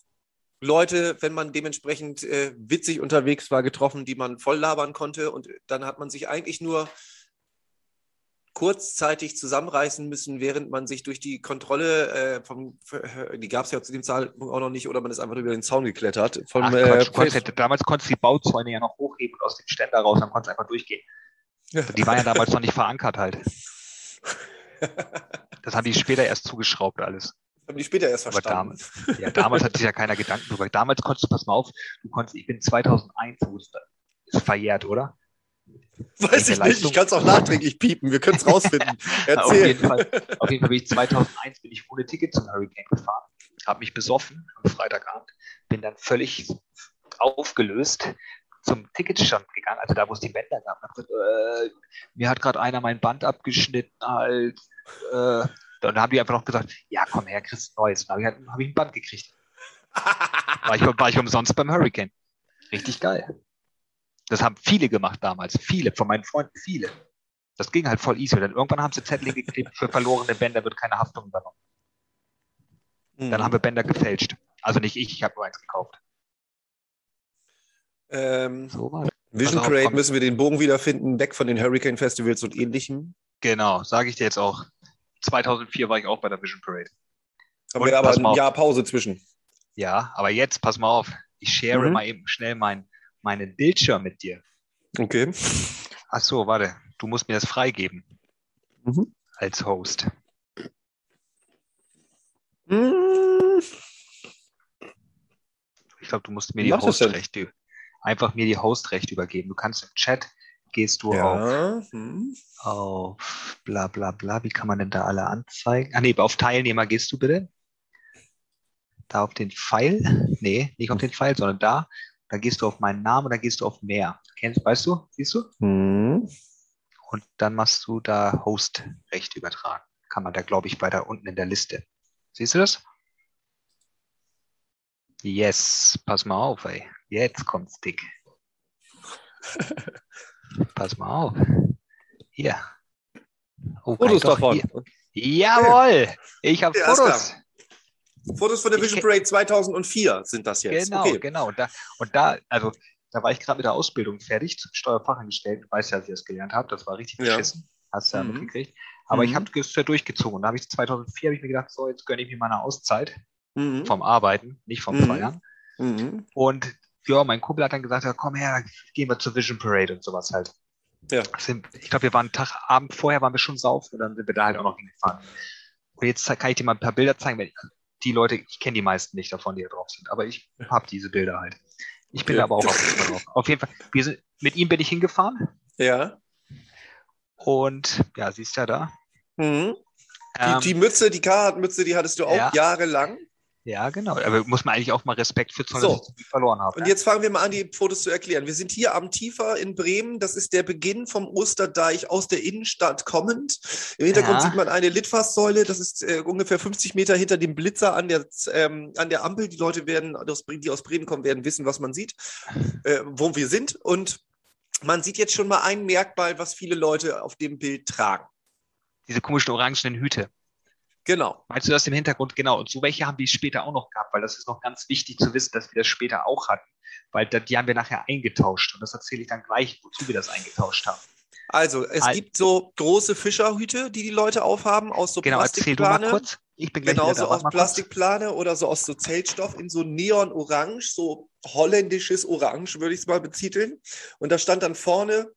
Leute, wenn man dementsprechend äh, witzig unterwegs war, getroffen, die man voll labern konnte. Und dann hat man sich eigentlich nur kurzzeitig zusammenreißen müssen, während man sich durch die Kontrolle äh, vom, die gab es ja zu dem Zeitpunkt auch noch nicht, oder man ist einfach über den Zaun geklettert. Vom, Ach, äh, Quatsch, du konntest, damals konntest du die Bauzäune ja noch hochheben und aus dem Ständer raus, dann konntest du einfach durchgehen. Die waren ja damals noch nicht verankert halt. Das haben die später erst zugeschraubt alles. haben die später erst Aber verstanden. damals, ja, damals hat sich ja keiner Gedanken drüber. Damals konntest du, pass mal auf, du konntest, ich bin 2001, wo ist das? ist verjährt, oder? Weiß ich nicht, ich kann es auch nachträglich piepen, wir können es rausfinden. Auf jeden, Fall, auf jeden Fall bin ich 2001 bin ich ohne Ticket zum Hurricane gefahren, habe mich besoffen am Freitagabend, bin dann völlig aufgelöst zum Ticketstand gegangen, also da, wo es die Bänder gab. Und hab gesagt, äh, mir hat gerade einer mein Band abgeschnitten halt. Äh, und dann haben die einfach noch gesagt, ja komm her, kriegst ein neues. Dann habe ich, halt, hab ich ein Band gekriegt. War ich, war ich umsonst beim Hurricane. Richtig geil. Das haben viele gemacht damals. Viele, von meinen Freunden, viele. Das ging halt voll easy. Dann irgendwann haben sie Zettel geklebt, für verlorene Bänder wird keine Haftung übernommen. Dann haben wir Bänder gefälscht. Also nicht ich, ich habe nur eins gekauft. ähm, So. Vision Parade komm. müssen wir den Bogen wiederfinden, weg von den Hurricane Festivals und ähnlichem. Genau, sage ich dir jetzt auch. 2004 war ich auch bei der Vision Parade. Haben Und wir aber ein. Jahr Pause zwischen. Ja, aber jetzt pass mal auf. Ich share Mhm. mal eben schnell mein, meinen Bildschirm mit dir. Okay. Ach so, warte. Du musst mir das freigeben Mhm. als Host. Ich glaube, du musst mir die? Hostrechte einfach mir die Hostrechte übergeben. Du kannst im Chat gehst du auf, Ja. Hm. auf bla bla bla. Wie kann man denn da alle anzeigen? Ah nee, auf Teilnehmer gehst du bitte. Da auf den Pfeil. Nee, nicht auf den Pfeil, sondern da. Da gehst du auf meinen Namen und dann gehst du auf mehr. Kennst, weißt du? Siehst du? Hm. Und dann machst du da Host-Recht übertragen. Kann man da, glaube ich, bei da unten in der Liste. Siehst du das? Yes, pass mal auf, ey. Jetzt kommt's dick. pass mal auf. Hier. Oh, Fotos davon. Hier. Jawohl! Ich habe Ja, Fotos. Fotos von der Ich Vision Parade 2004 sind das jetzt. Genau, Okay. genau. Und da, und da, also, da war ich gerade mit der Ausbildung fertig zum Steuerfachangestellten. Du weißt ja, dass ich das gelernt habe. Das war richtig Ja. beschissen. Hast du ja Mhm. mitgekriegt. Aber ich Mhm. habe es ja durchgezogen. Und da habe ich 2004 habe ich mir gedacht, so, jetzt gönne ich mir mal eine Auszeit Mhm. vom Arbeiten, nicht vom Mhm. Feiern. Mhm. Und ja, mein Kumpel hat dann gesagt, ja, komm her, gehen wir zur Vision Parade und sowas halt. Ja. Ich glaube, wir waren einen Tag Abend vorher, waren wir schon saufen und dann sind wir da halt auch noch hingefahren. Und jetzt kann ich dir mal ein paar Bilder zeigen. Weil die Leute, ich kenne die meisten nicht davon, die da drauf sind, aber ich habe diese Bilder halt. Ich bin da aber auch auf jeden Fall drauf. Auf jeden Fall, wir sind, mit ihm bin ich hingefahren Ja. und ja, siehst du ja da. Mhm. Die, Ähm, die Mütze, die Carhartt-Mütze, die hattest du auch Ja. jahrelang. Ja, genau. Aber muss man eigentlich auch mal Respekt für zollen, So. dass ich verloren habe. Und jetzt fangen wir mal an, die Fotos zu erklären. Wir sind hier am Tiefer in Bremen. Das ist der Beginn vom Osterdeich aus der Innenstadt kommend. Im Hintergrund Ja. sieht man eine Litfaßsäule. Das ist äh, ungefähr 50 Meter hinter dem Blitzer an der, ähm, an der Ampel. Die Leute werden, die aus Bremen kommen, werden wissen, was man sieht, äh, wo wir sind. Und man sieht jetzt schon mal ein Merkmal, was viele Leute auf dem Bild tragen. Diese komischen orangenen Hüte. Genau. Meinst du das im Hintergrund? Genau. Und so welche haben wir später auch noch gehabt, weil das ist noch ganz wichtig zu wissen, dass wir das später auch hatten. Weil die haben wir nachher eingetauscht. Und das erzähle ich dann gleich, wozu wir das eingetauscht haben. Also, es Al- gibt so große Fischerhüte, die die Leute aufhaben, aus so Genau, erzähl du mal Plastikplane. kurz. Ich bin gleich Genau, wieder so da. Warte aus mal kurz. Plastikplane oder so aus so Zeltstoff in so Neon-Orange, so holländisches Orange, würde ich es mal betiteln. Und da stand dann vorne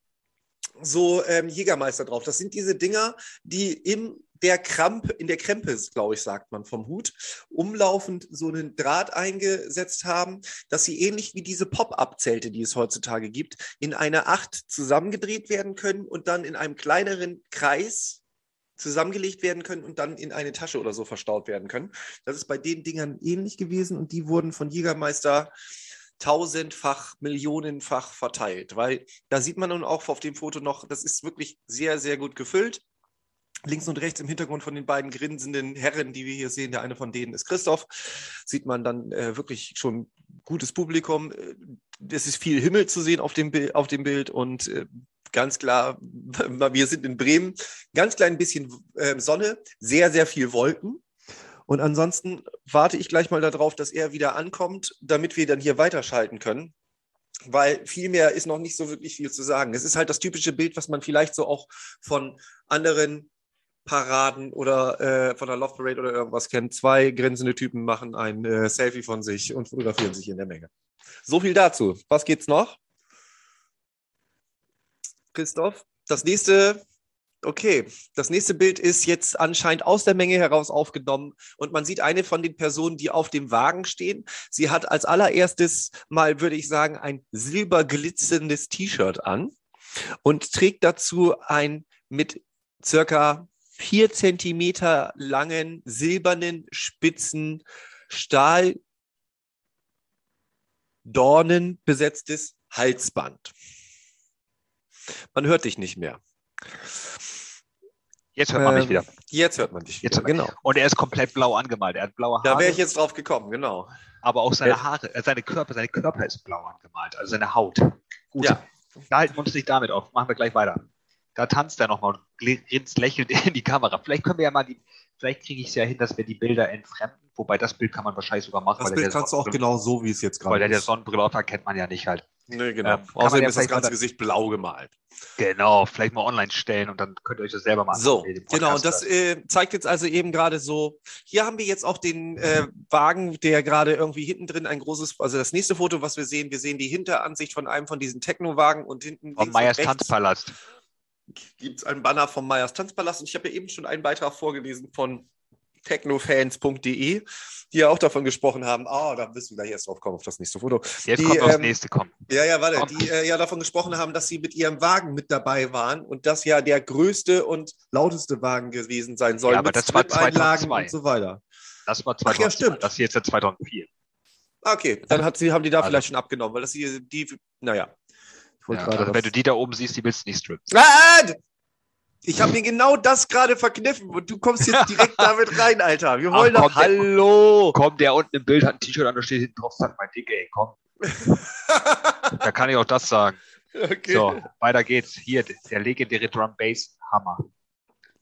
so ähm, Jägermeister drauf. Das sind diese Dinger, die in der Kramp, in der Krempe, glaube ich, sagt man vom Hut, umlaufend so einen Draht eingesetzt haben, dass sie ähnlich wie diese Pop-up-Zelte, die es heutzutage gibt, in eine Acht zusammengedreht werden können und dann in einem kleineren Kreis zusammengelegt werden können und dann in eine Tasche oder so verstaut werden können. Das ist bei den Dingern ähnlich gewesen und die wurden von Jägermeister tausendfach, millionenfach verteilt, weil da sieht man nun auch auf dem Foto noch, das ist wirklich sehr, sehr gut gefüllt. Links und rechts im Hintergrund von den beiden grinsenden Herren, die wir hier sehen, der eine von denen ist Christoph, sieht man dann äh, wirklich schon gutes Publikum. Äh, Es ist viel Himmel zu sehen auf dem, Bild, auf dem Bild und äh, ganz klar, wir sind in Bremen, ganz klein bisschen äh, Sonne, sehr, sehr viel Wolken. Und ansonsten warte ich gleich mal darauf, dass er wieder ankommt, damit wir dann hier weiterschalten können. Weil viel mehr ist noch nicht so wirklich viel zu sagen. Es ist halt das typische Bild, was man vielleicht so auch von anderen Paraden oder äh, von der Love Parade oder irgendwas kennt. Zwei grinsende Typen machen ein äh, Selfie von sich und fotografieren sich in der Menge. So viel dazu. Was geht's noch? Christoph, das nächste, okay, das nächste Bild ist jetzt anscheinend aus der Menge heraus aufgenommen und man sieht eine von den Personen, die auf dem Wagen stehen. Sie hat als allererstes mal, würde ich sagen, ein silberglitzerndes T-Shirt an und trägt dazu ein mit circa vier Zentimeter langen silbernen spitzen Stahldornen besetztes Halsband. Man hört dich nicht mehr. Jetzt hört man mich Ähm, wieder. Jetzt hört man dich Jetzt wieder. man- Genau. Und er ist komplett blau angemalt. Er hat blaue Da Haare, wäre ich jetzt drauf gekommen, genau. aber auch seine. Haare, äh, seine Körper, seine Körper ist blau angemalt, also seine Haut. Gut, Ja. da halten wir uns nicht damit auf. Machen wir gleich weiter. Da tanzt er nochmal und grinst lächelnd in die Kamera. Vielleicht können wir ja mal die, vielleicht kriege ich es ja hin, dass wir die Bilder entfremden. Wobei das Bild kann man wahrscheinlich sogar machen, Das weil Bild der kannst du auch genau so, wie es jetzt Weil gerade der, der ist. Sonnenbrille auf hat, kennt man ja nicht halt. Nee, genau. Ähm, Außerdem ja ist das ganze Gesicht blau gemalt. Genau, vielleicht mal online stellen und dann könnt ihr euch das selber mal So, genau. Und das äh, zeigt jetzt also eben gerade so. Hier haben wir jetzt auch den äh, Wagen, der gerade irgendwie hinten drin ein großes, also das nächste Foto, was wir sehen, wir sehen die Hinteransicht von einem von diesen Techno-Wagen und hinten links Meyers Tanzpalast. Gibt es einen Banner vom Meyers Tanzpalast. Und ich habe ja eben schon einen Beitrag vorgelesen von technofans.de, die ja auch davon gesprochen haben. Ah, da müssen wir gleich erst drauf kommen, auf das nächste Foto. Jetzt Die, kommt das ähm, nächste kommen. Ja, ja, warte, Komm. die äh, ja davon gesprochen haben, dass sie mit ihrem Wagen mit dabei waren und das ja der größte und lauteste Wagen gewesen sein soll. Ja, aber mit das war Strip-Einlagen 2002. und so weiter. Das war ach ja, 2002. stimmt. Das hier ist ja 2004. Okay, dann hat sie, haben die da Also. vielleicht schon abgenommen, weil das hier die, naja. Ja, gerade also wenn du die da oben siehst, die willst du nicht strippen. Ah, ich habe mir genau das gerade verkniffen und du kommst jetzt direkt damit rein, Alter. Wir Ach, wollen komm, doch der- Hallo. Komm, der unten im Bild hat ein T-Shirt an, da steht hinten drauf, sag mal dick, ey, komm. Da kann ich auch das sagen. okay. So, weiter geht's. Hier, der legendäre Drum Bass Hammer.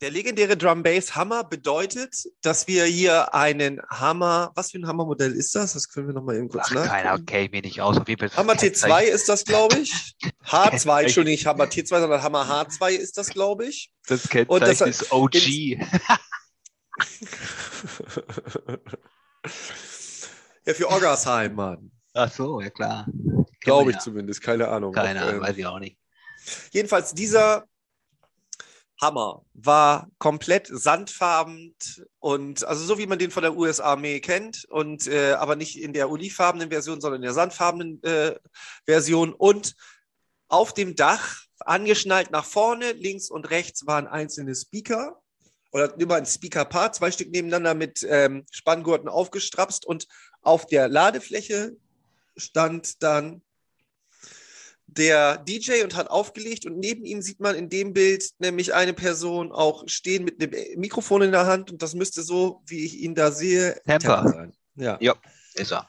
Der legendäre Drum Bass Hammer bedeutet, dass wir hier einen Hammer, was für ein Hammermodell ist das? Das können wir noch mal eben kurz Ach, keiner, nachgucken. okay, mir nicht aus. Auf jeden Fall Hammer T2 ist das, glaube ich. H2, Kennzeichen. Entschuldigung, nicht Hammer T2, sondern Hammer H2 ist das, glaube ich. Das Und das Kennzeichen ist OG. Ja, für Orgasheim, Mann. Ach so, ja klar. Glaube ich ja. zumindest, keine Ahnung. Keine Ob, Ahnung, weiß ich auch nicht. Jedenfalls dieser Hammer. War komplett sandfarben und also so wie man den von der US-Armee kennt und äh, aber nicht in der olivfarbenen Version, sondern in der sandfarbenen äh, Version. Und auf dem Dach angeschnallt nach vorne, links und rechts waren einzelne Speaker oder immer ein Speaker-Paar, zwei Stück nebeneinander mit ähm, Spanngurten aufgestrapst und auf der Ladefläche stand dann der DJ und hat aufgelegt und neben ihm sieht man in dem Bild nämlich eine Person auch stehen mit einem Mikrofon in der Hand und das müsste so, wie ich ihn da sehe, Temper. Temper sein. Ja, Ist er.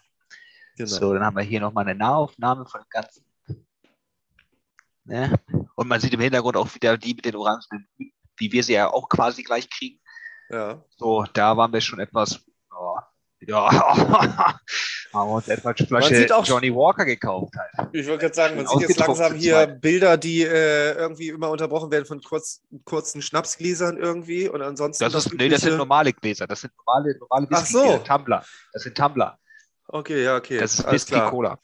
genau. So, dann haben wir hier nochmal eine Nahaufnahme von dem Ganzen. Ne? Und man sieht im Hintergrund auch wieder die mit den orangenen Hüten, wie wir sie ja auch quasi gleich kriegen. Ja. So, da waren wir schon etwas, ja, haben wir uns etwas Flasche sieht auch- Johnny Walker gekauft halt. Ich wollte gerade sagen, man Schön sieht jetzt langsam hier. Bilder, die äh, irgendwie immer unterbrochen werden von kurz, kurzen Schnapsgläsern irgendwie und ansonsten. Das ist, nee, das sind normale Gläser, das sind normale, normale Ach so. Tumbler. Das sind Tumbler. Okay, ja, okay. Das ist Whisky. Cola.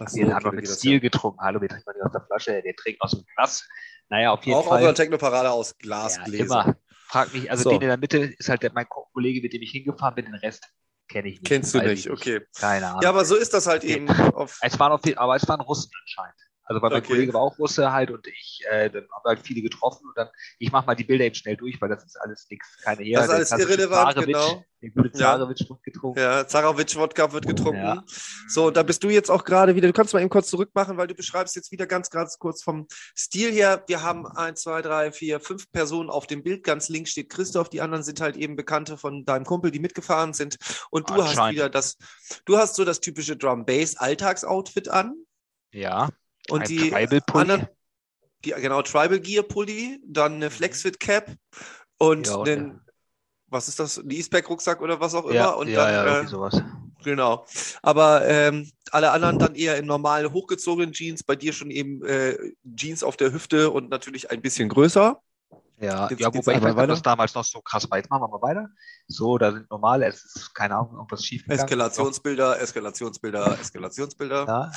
Ach so, Den okay, man dann mit das Stil ja. getrunken. Hallo, wir trinken nicht aus der Flasche, der trinkt aus dem Glas. Naja, auf jeden Auch auf Fall. einer Technoparade aus Ja, Glasgläsern. immer. Frag mich, also So. den in der Mitte ist halt der, mein Ko- Kollege, mit dem ich hingefahren bin, den Rest kenne ich nicht. Kennst du nicht, ich okay. Keine Ahnung. Ja, aber so ist das halt eben. Es waren auf jeden, aber es waren Russen anscheinend. Also weil mein Okay. Kollege war auch Russe halt und ich, äh, dann haben wir halt viele getroffen und dann, ich mache mal die Bilder eben schnell durch, weil das ist alles nichts, keine Ehre. Das ist alles irrelevant, Zarewitsch, genau. Den gute Ja. Zarewitsch wird getrunken. ja, Zarowitsch-Wodka wird getrunken. Ja. So, da bist du jetzt auch gerade wieder. Du kannst mal eben kurz zurückmachen, weil du beschreibst jetzt wieder ganz, ganz kurz vom Stil her. Wir haben eins, zwei, drei, vier, fünf Personen auf dem Bild. Ganz links steht Christoph. Die anderen sind halt eben Bekannte von deinem Kumpel, die mitgefahren sind. Und du hast wieder das, du hast so das typische Drum-Bass-Alltagsoutfit an. Ja, Und ein die Tribal-Pulli. anderen, die, genau, Tribal Gear Pulli, dann eine Flexfit Cap und Ja, und einen, was ist das, ein E-Spec Rucksack oder was auch immer. ja, und ja, dann, ja, äh, sowas. Genau. Aber ähm, alle anderen dann eher in normal hochgezogenen Jeans, bei dir schon eben äh, Jeans auf der Hüfte und natürlich ein bisschen größer. Ja, Jetzt ja wobei ich weiß ob das weiter. damals noch so krass war. Jetzt machen wir mal weiter. So, da sind normale, es ist keine Ahnung, irgendwas schief. Eskalationsbilder, Eskalationsbilder, Eskalationsbilder. Ja,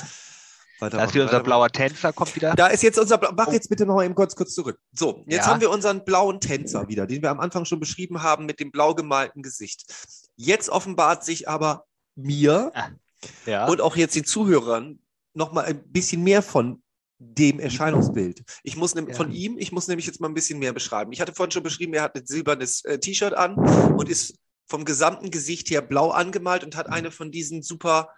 Weiter da ist wieder unser blauer Tänzer, kommt wieder. Da ist jetzt unser, Bla- mach jetzt bitte noch mal eben kurz, kurz zurück. So, jetzt Ja. haben wir unseren blauen Tänzer wieder, den wir am Anfang schon beschrieben haben mit dem blau gemalten Gesicht. Jetzt offenbart sich aber mir Ja, und auch jetzt den Zuhörern noch mal ein bisschen mehr von dem Erscheinungsbild. Ich muss nämlich Ja. von ihm, ich muss nämlich jetzt mal ein bisschen mehr beschreiben. Ich hatte vorhin schon beschrieben, er hat ein silbernes äh, T-Shirt an und ist vom gesamten Gesicht her blau angemalt und hat eine von diesen super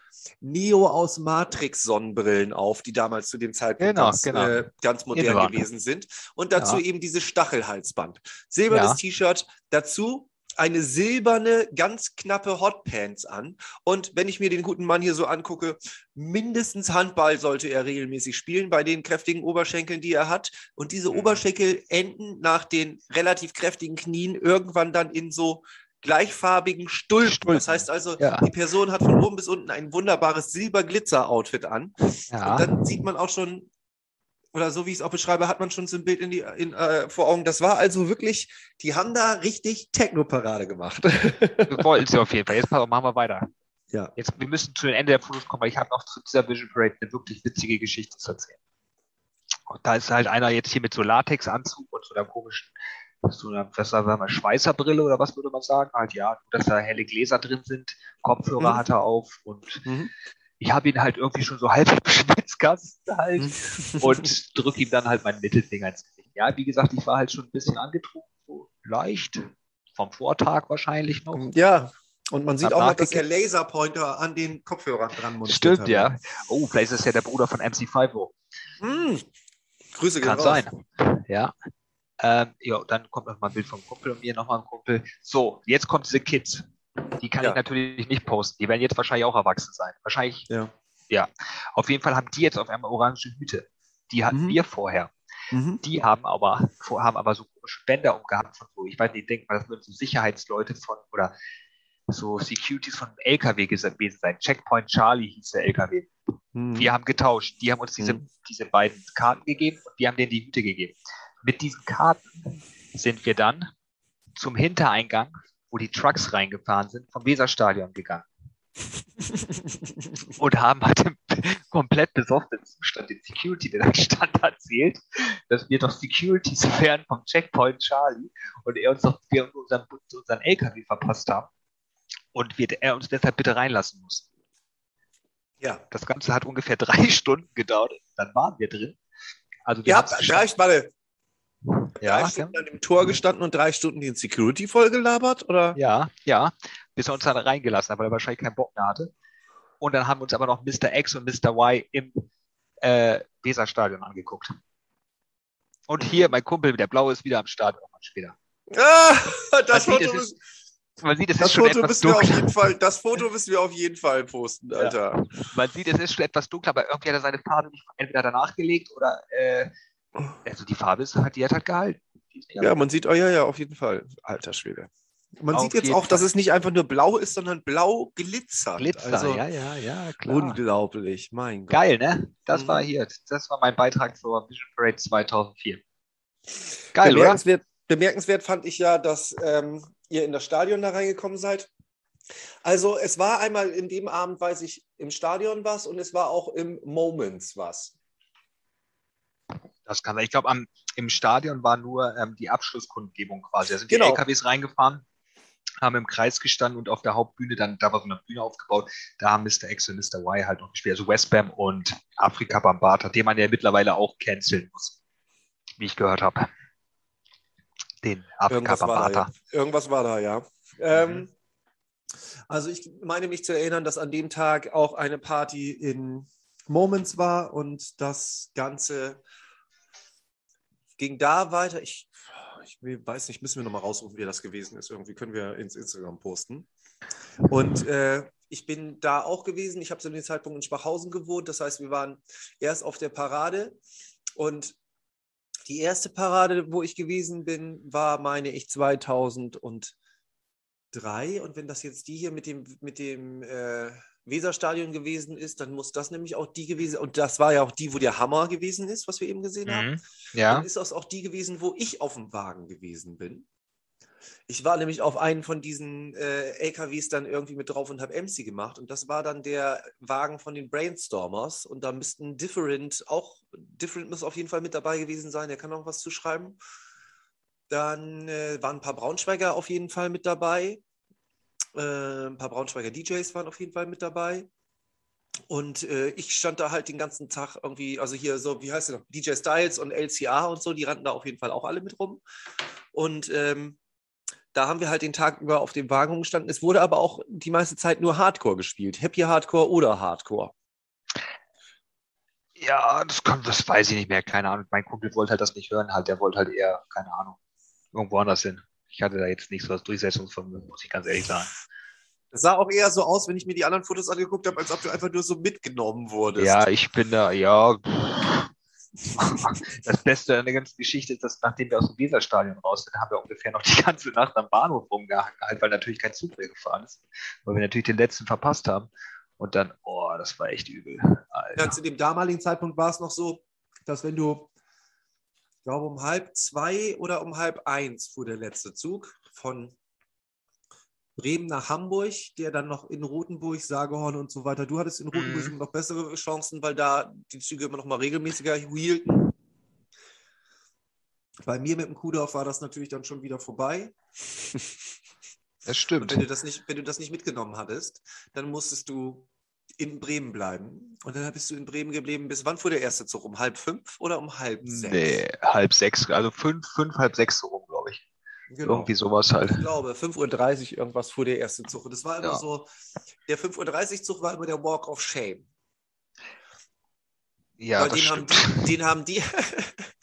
Neo aus Matrix Sonnenbrillen auf, die damals zu dem Zeitpunkt Genau, ganz, genau. Äh, ganz modern In waren. gewesen sind. Und dazu Ja. eben dieses Stachelhalsband. Silbernes Ja. T-Shirt, dazu eine silberne, ganz knappe Hotpants an. Und wenn ich mir den guten Mann hier so angucke, mindestens Handball sollte er regelmäßig spielen bei den kräftigen Oberschenkeln, die er hat. Und diese Mhm. Oberschenkel enden nach den relativ kräftigen Knien irgendwann dann in so gleichfarbigen Stulpen. Stulpen. Das heißt also, Ja. die Person hat von oben bis unten ein wunderbares Silberglitzer-Outfit an. Ja. Und dann sieht man auch schon, oder so wie ich es auch beschreibe, hat man schon so ein Bild in die, in, äh, vor Augen. Das war also wirklich, die haben da richtig Techno-Parade gemacht. Wir wollten sie auf jeden Fall. Jetzt machen wir weiter. Ja. Jetzt, wir müssen zu den Ende der Fotos kommen, weil ich habe noch zu dieser Vision Parade eine wirklich witzige Geschichte zu erzählen. Und da ist halt einer jetzt hier mit so Latexanzug und so einer komischen, so einer, was sagen wir mal, Schweißerbrille oder was würde man sagen? Halt ja, dass da helle Gläser drin sind, Kopfhörer Mhm. hat er auf und Mhm. ich habe ihn halt irgendwie schon so halb im Schwitzkasten halt und drücke ihm dann halt meinen Mittelfinger ins Gesicht. Ja, wie gesagt, ich war halt schon ein bisschen angetrunken, so leicht, vom Vortag wahrscheinlich noch. Ja, und man sieht auch noch, dass der Laserpointer an den Kopfhörern dran montiert Stimmt, hat. ja. Oh, vielleicht ist ja der Bruder von MC5. Mm. Grüße gehen Kann sein. Ja. Ähm, ja, dann kommt noch mal ein Bild vom Kumpel und mir nochmal ein Kumpel. So, jetzt kommt diese Kids. Die kann Ja. ich natürlich nicht posten. Die werden jetzt wahrscheinlich auch erwachsen sein. Wahrscheinlich, Ja. auf jeden Fall haben die jetzt auf einmal orange Hüte. Die hatten Mhm. wir vorher. Mhm. Die haben aber, haben aber so komische Bänder umgehabt von so, ich weiß nicht, denkt mal, das würden so Sicherheitsleute von oder so Securities von LKW gewesen sein. Checkpoint Charlie hieß der LKW. Mhm. Wir haben getauscht. Die haben uns diese, Mhm. diese beiden Karten gegeben und wir haben denen die Hüte gegeben. Mit diesen Karten sind wir dann zum Hintereingang, wo die Trucks reingefahren sind, vom Weserstadion gegangen und haben halt im komplett besoffenen Zustand den Security, der da stand, erzählt, dass wir doch Securities wären vom Checkpoint Charlie und er uns doch wir unseren, unseren LKW verpasst haben und wir, er uns deshalb bitte reinlassen muss. ja. Das Ganze hat ungefähr drei Stunden gedauert. Dann waren wir drin. Also wir Ihr habt geschafft. drei, warte, ja, drei Stunden an dem Tor gestanden und drei Stunden den Security vollgelabert? Oder? ja, ja, bis er uns dann reingelassen hat, weil er wahrscheinlich keinen Bock mehr hatte. Und dann haben wir uns aber noch Mr. X und Mr. Y im äh, Weserstadion angeguckt. Und hier, mein Kumpel, der Blaue ist wieder am Start, irgendwann später. Ah, das Man Foto, ist, man sieht, es das ist schon Foto etwas müssen wir auf jeden Fall, das Foto müssen wir auf jeden Fall posten, Alter. Man sieht, es ist schon etwas dunkler, aber irgendwie hat er seine Farbe nicht entweder danach gelegt oder äh, also die Farbe ist halt, die hat halt gehalten. Ja, man sieht, oh ja, ja, auf jeden Fall. Alter Schwede. Man Auf sieht jetzt auch, dass Fall. es nicht einfach nur blau ist, sondern blau glitzert. Glitzer, also, ja, ja, ja, klar. Unglaublich, mein Gott. Geil, ne? Das Mhm. war hier, das war mein Beitrag zur Vision Parade 2004. Geil, oder? bemerkenswert, bemerkenswert fand ich ja, dass ähm, ihr in das Stadion da reingekommen seid. Also es war einmal in dem Abend, weiß ich, im Stadion was und es war auch im Moments was. Das kann sein. Ich glaube, im Stadion war nur ähm, die Abschlusskundgebung quasi. Da sind Genau. die LKWs reingefahren, haben im Kreis gestanden und auf der Hauptbühne, dann, da war so eine Bühne aufgebaut, da haben Mr. X und Mr. Y halt noch gespielt. Also Westbam und Afrika Bambata, den man ja mittlerweile auch canceln muss, wie ich gehört habe. Den Afrika Bambata. ja. Irgendwas war da, ja. Ähm, Mhm. also ich meine mich zu erinnern, dass an dem Tag auch eine Party in Moments war und das Ganze ging da weiter. Ich, ich weiß nicht, müssen wir nochmal raussuchen, wie das gewesen ist. Irgendwie können wir ins Instagram posten. Und äh, ich bin da auch gewesen. Ich habe zu dem Zeitpunkt in Spachhausen gewohnt. Das heißt, wir waren erst auf der Parade und die erste Parade, wo ich gewesen bin, war, meine ich, 2003. Und wenn das jetzt die hier mit dem, mit dem äh, Weserstadion gewesen ist, dann muss das nämlich auch die gewesen Und das war ja auch die, wo der Hammer gewesen ist, was wir eben gesehen haben. Mhm. Ja. Dann ist das auch die gewesen, wo ich auf dem Wagen gewesen bin. Ich war nämlich auf einen von diesen äh, LKWs dann irgendwie mit drauf und habe MC gemacht. Und das war dann der Wagen von den Brainstormers. Und da müssten Different auch, Different muss auf jeden Fall mit dabei gewesen sein. Der kann auch was zuschreiben. Dann äh, waren ein paar Braunschweiger auf jeden Fall mit dabei. Äh, ein paar Braunschweiger DJs waren auf jeden Fall mit dabei. Und äh, ich stand da halt den ganzen Tag irgendwie, also hier so, wie heißt der noch, DJ Styles und LCA und so, die rannten da auf jeden Fall auch alle mit rum. Und ähm, da haben wir halt den Tag über auf dem Wagen gestanden. Es wurde aber auch die meiste Zeit nur Hardcore gespielt. Happy Hardcore oder Hardcore. Ja, das kommt, das weiß ich nicht mehr, keine Ahnung. Mein Kumpel wollte halt das nicht hören, halt, der wollte halt eher, keine Ahnung, irgendwo anders hin. Ich hatte da jetzt nicht so das Durchsetzungsvermögen, muss ich ganz ehrlich sagen. Das sah auch eher so aus, wenn ich mir die anderen Fotos angeguckt habe, als ob du einfach nur so mitgenommen wurdest. Ja, ich bin da, ja, Das Beste an der ganzen Geschichte ist, dass nachdem wir aus dem Weserstadion raus sind, haben wir ungefähr noch die ganze Nacht am Bahnhof rumgehangen, weil natürlich kein Zug mehr gefahren ist, weil wir natürlich den letzten verpasst haben. Und dann, oh, das war echt übel. Ja, zu dem damaligen Zeitpunkt war es noch so, dass wenn du, glaube, um halb zwei oder um halb eins fuhr der letzte Zug von Bremen nach Hamburg, der dann noch in Rothenburg, Sagehorn und so weiter. Du hattest in Rothenburg Mhm. noch bessere Chancen, weil da die Züge immer noch mal regelmäßiger hielten. Bei mir mit dem Kuhdorf war das natürlich dann schon wieder vorbei. Das Und stimmt. wenn du das nicht, wenn du das nicht mitgenommen hattest, dann musstest du in Bremen bleiben. Und dann bist du in Bremen geblieben. Bis wann fuhr der erste Zug? Um halb fünf oder um halb sechs? Nee, halb sechs, also fünf, fünf, halb sechs so rum, glaube ich. Genau. Irgendwie sowas halt. Ich glaube, 5.30 Uhr irgendwas fuhr der erste Zug. Und das war immer Ja. so, der 5.30 Uhr Zug war immer der Walk of Shame. Ja, Weil das den haben, stimmt. die, den haben die,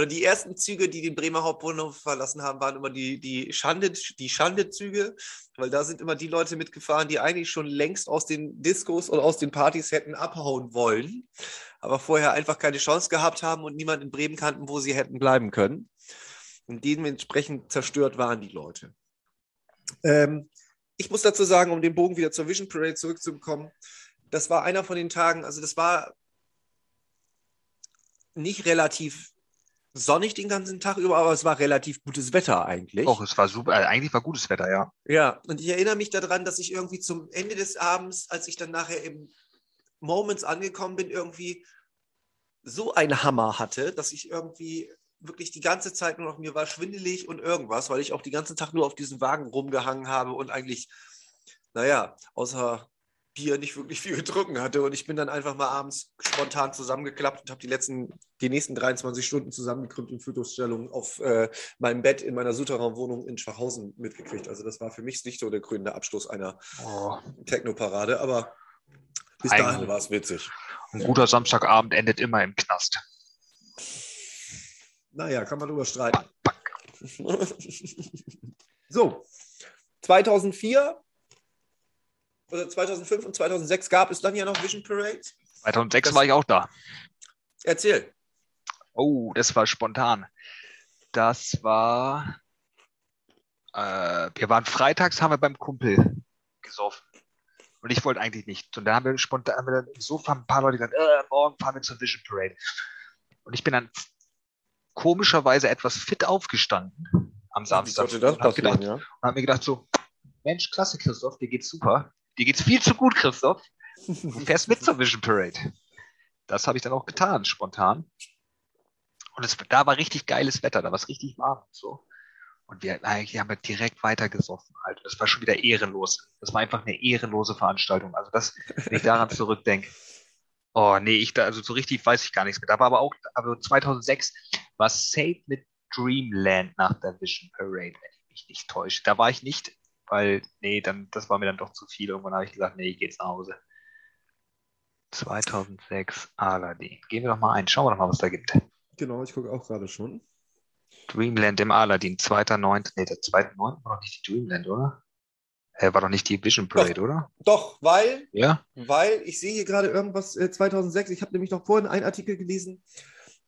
oder die ersten Züge, die den Bremer Hauptbahnhof verlassen haben, waren immer die, die, Schande, die Schande-Züge, weil da sind immer die Leute mitgefahren, die eigentlich schon längst aus den Diskos oder aus den Partys hätten abhauen wollen, aber vorher einfach keine Chance gehabt haben und niemand in Bremen kannten, wo sie hätten bleiben können. Und dementsprechend zerstört waren die Leute. Ähm, ich muss dazu sagen, um den Bogen wieder zur Vision Parade zurückzubekommen, das war einer von den Tagen, also das war nicht relativ sonnig den ganzen Tag über, aber es war relativ gutes Wetter eigentlich. Doch, es war super. Äh, eigentlich war gutes Wetter, ja. Ja, und ich erinnere mich daran, dass ich irgendwie zum Ende des Abends, als ich dann nachher im Moments angekommen bin, irgendwie so einen Hammer hatte, dass ich irgendwie wirklich die ganze Zeit nur noch, mir war schwindelig und irgendwas, weil ich auch den ganzen Tag nur auf diesem Wagen rumgehangen habe und eigentlich, naja, außer Bier nicht wirklich viel getrunken hatte. Und ich bin dann einfach mal abends spontan zusammengeklappt und habe die letzten, die nächsten 23 Stunden zusammengekrümmt in Fötusstellung auf äh, meinem Bett in meiner Souterrain-Wohnung in Schwachhausen mitgekriegt. Also das war für mich nicht so der krönende Abschluss einer Oh, Techno-Parade, aber bis Ein- dahin war es witzig. ein guter Samstagabend endet immer im Knast. Naja, kann man drüber streiten. so, 2004 oder 2005 und 2006 gab es dann ja noch Vision Parade. 2006 Das- war ich auch da. Erzähl. Oh, das war spontan. Das war, äh, wir waren freitags, haben wir beim Kumpel gesoffen. Und ich wollte eigentlich nicht. Und dann haben wir spontan, haben wir dann im Sofa ein paar Leute gesagt, äh, morgen fahren wir zur Vision Parade. Und ich bin dann komischerweise etwas fit aufgestanden am Samstag. und hab gedacht, ja? und habe mir gedacht so, Mensch, klasse, Christoph, dir geht's super. Dir geht's viel zu gut, Christoph. Du fährst mit zur Vision Parade. Das habe ich dann auch getan, spontan. Und es, da war richtig geiles Wetter, da war es richtig warm und so. Und wir eigentlich haben wir direkt weiter gesoffen halt. Das war schon wieder ehrenlos. Das war einfach eine ehrenlose Veranstaltung. Also das, wenn ich daran zurückdenke. Oh, nee, ich da, also so richtig weiß ich gar nichts mehr. Da war aber auch, aber 2006 war Safe mit Dreamland nach der Vision Parade, wenn ich mich nicht täusche. Da war ich nicht, weil, nee, dann, das war mir dann doch zu viel. Irgendwann habe ich gesagt, nee, ich gehe jetzt nach Hause. 2006 Aladdin. Gehen wir doch mal ein. Schauen wir doch mal, was da gibt. Genau, ich gucke auch gerade schon. Dreamland im Aladdin, 2.9. Nee, der 2.9. war doch nicht die Dreamland, oder? Äh, war doch nicht die Vision Parade, oder? Doch, weil, Ja? weil ich sehe hier gerade irgendwas äh, 2006. Ich habe nämlich noch vorhin einen Artikel gelesen,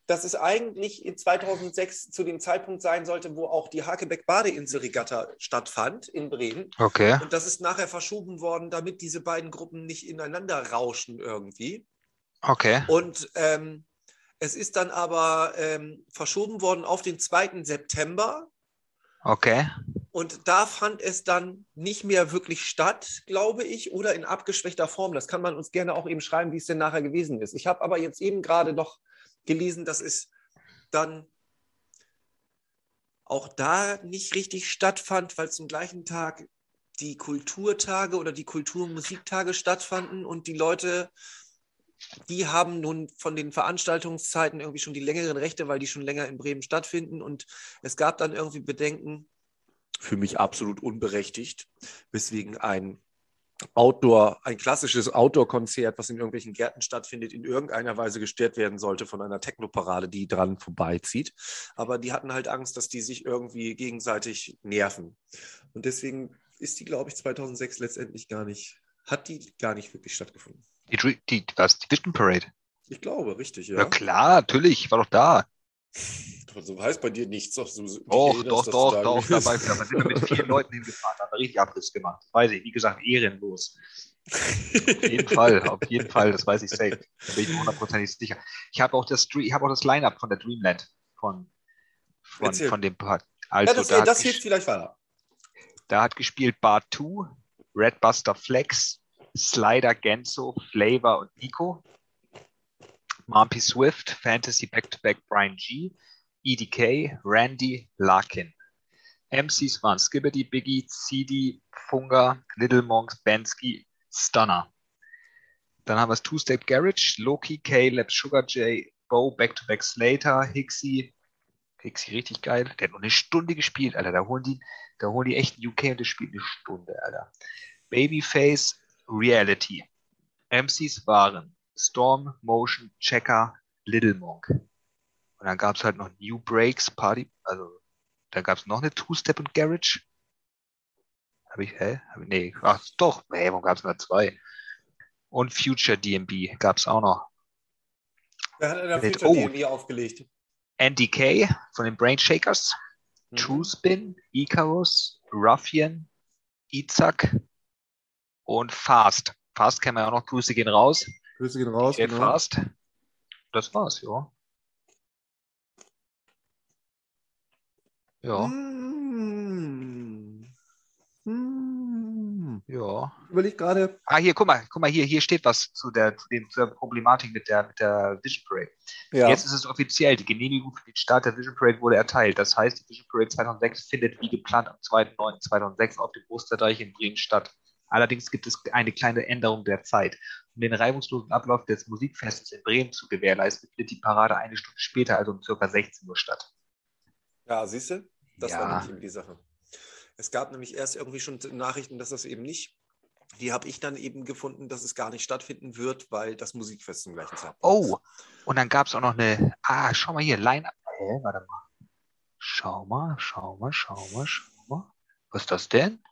dass es eigentlich in 2006 zu dem Zeitpunkt sein sollte, wo auch die Hakebeck-Badeinsel-Regatta stattfand in Bremen. Okay. Und das ist nachher verschoben worden, damit diese beiden Gruppen nicht ineinander rauschen irgendwie. Okay. Und ähm, es ist dann aber ähm, verschoben worden auf den 2. September. Okay. Und da fand es dann nicht mehr wirklich statt, glaube ich, oder in abgeschwächter Form. Das kann man uns gerne auch eben schreiben, wie es denn nachher gewesen ist. Ich habe aber jetzt eben gerade noch gelesen, dass es dann auch da nicht richtig stattfand, weil zum gleichen Tag die Kulturtage oder die Kultur- und Musiktage stattfanden und die Leute, die haben nun von den Veranstaltungszeiten irgendwie schon die längeren Rechte, weil die schon länger in Bremen stattfinden. Und es gab dann irgendwie Bedenken, für mich absolut unberechtigt, weswegen ein Outdoor, ein klassisches Outdoor-Konzert, was in irgendwelchen Gärten stattfindet, in irgendeiner Weise gestört werden sollte von einer Technoparade, die dran vorbeizieht. Aber die hatten halt Angst, dass die sich irgendwie gegenseitig nerven. Und deswegen ist die, glaube ich, 2006 letztendlich gar nicht, hat die gar nicht wirklich stattgefunden. Die, die, was, die Vision Parade. Ich glaube, richtig, Ja, ja. klar, natürlich, ich war doch da. So heißt bei dir nichts. Doch, so, Doch, doch, doch, da doch, dabei. Da sind wir mit vier Leuten hingefahren, haben richtig Abriss gemacht. Das weiß ich, wie gesagt, ehrenlos. Auf jeden Fall, auf jeden Fall, das weiß ich safe. Da bin ich mir hundertprozentig sicher. Ich habe auch das, ich auch das Line-Up von der Dreamland von, von, Erzähl. von dem Part. Ja, Also, das, da, das hilft vielleicht weiter. da hat gespielt Bar 2, Redbuster Flex, Slider Genso, Flavor und Nico. Marpy Swift, Fantasy Back-to-Back Brian G, EDK, Randy, Larkin. MCs waren Skibbity, Biggie, CD, Funga, Little Monks, Bensky, Stunner. Dann haben wir das Two-Step Garage, Loki, Caleb, Sugar J, Bo, Back-to-Back Slater, Hixie. Hixie richtig geil. Der hat nur eine Stunde gespielt, Alter. Da holen die, da holen die echt UK und das spielt eine Stunde, Alter. Babyface, Reality. MCs waren Storm, Motion, Checker, Little Monk. Und dann gab es halt noch New Breaks, Party, also da gab es noch eine Two-Step und Garage. Habe ich, hä? Hab ich, nee, ach doch, nee, warum gab es nur zwei? Und Future DMB gab es auch noch. Wer hat Mit- Future oh. DME aufgelegt? NDK von den Brain Shakers, Mhm. True Spin, Icarus, Ruffian, Izak und Fast. Fast kennen wir auch noch. Grüße gehen raus. Grüße gehen raus. Get genau. Fast. Das war's, ja. Ja, Mm. Mm. ja. Ich überlege gerade. Ah, hier, guck mal, guck mal, hier, hier steht was zu der, zu dem, zur Problematik mit der, mit der Vision Parade. Ja. Jetzt ist es offiziell, die Genehmigung für den Start der Vision Parade wurde erteilt. Das heißt, die Vision Parade 2006 findet wie geplant am 2.9.2006 auf dem Osterdeich in Bremen statt. Allerdings gibt es eine kleine Änderung der Zeit. Um den reibungslosen Ablauf des Musikfestes in Bremen zu gewährleisten, findet die Parade eine Stunde später, also um ca. 16 Uhr statt. Ja, siehst du? Das Ja. war nämlich eben die Sache. Es gab nämlich erst irgendwie schon Nachrichten, dass das eben nicht. Die habe ich dann eben gefunden, dass es gar nicht stattfinden wird, weil das Musikfest zum gleichen Zeitpunkt Oh, und dann gab es auch noch eine. Ah, schau mal hier, Line-Up. Hä, warte mal. Schau mal, schau mal, schau mal, schau mal. Was ist das denn?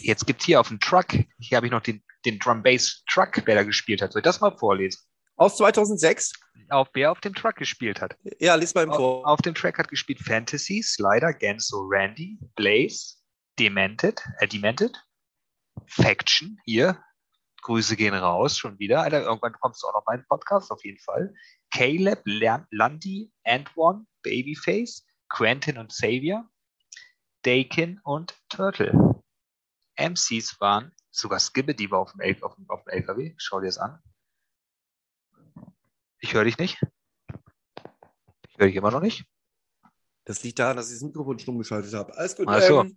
Jetzt gibt es hier auf dem Truck, hier habe ich noch den, den Drum Bass Truck, wer da gespielt hat. Soll ich das mal vorlesen? Aus 2006? Auf wer auf dem Truck gespielt hat. Ja, lies mal im Auf, Vor. auf dem Track hat gespielt Fantasy, Slider, Genso, Randy, Blaze, Demented, äh, Demented, Faction, hier. Grüße gehen raus, schon wieder. Alter, irgendwann kommst du auch noch mal in den Podcast, auf jeden Fall. Caleb, Lundy, Antoine, Babyface, Quentin und Xavier, Dakin und Turtle. MCs waren sogar Skibbe, die war auf auf, auf dem LKW. Schau dir das an. Ich höre dich nicht. Ich höre dich immer noch nicht. Das liegt daran, dass ich das Mikrofon stumm geschaltet habe. Alles gut. Ach so. Ähm,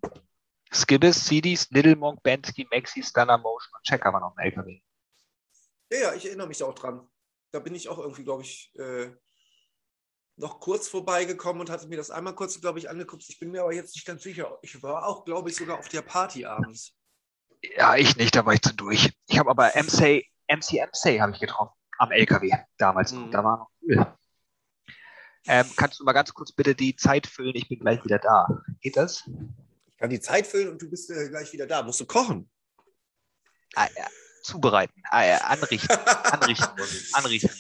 Skibbis, CDs, Little Monk, Bensky, Maxi, Stunner Motion und Checker waren auf dem LKW. ja, ja, ich erinnere mich da auch dran. Da bin ich auch irgendwie, glaube ich, äh, noch kurz vorbeigekommen und hatte mir das einmal kurz, glaube ich, angeguckt. Ich bin mir aber jetzt nicht ganz sicher. Ich war auch, glaube ich, sogar auf der Party abends. Ja, ich nicht, da war ich zu durch. Ich habe aber MC, MC MC habe ich getroffen am LKW damals. Mhm. Da war noch cool. Ähm, kannst du mal ganz kurz bitte die Zeit füllen? Ich bin gleich wieder da. Geht das? Ich kann die Zeit füllen und du bist äh, gleich wieder da. Musst du kochen? Ah, ja. Zubereiten, ah, ja. anrichten, anrichten, muss ich. anrichten.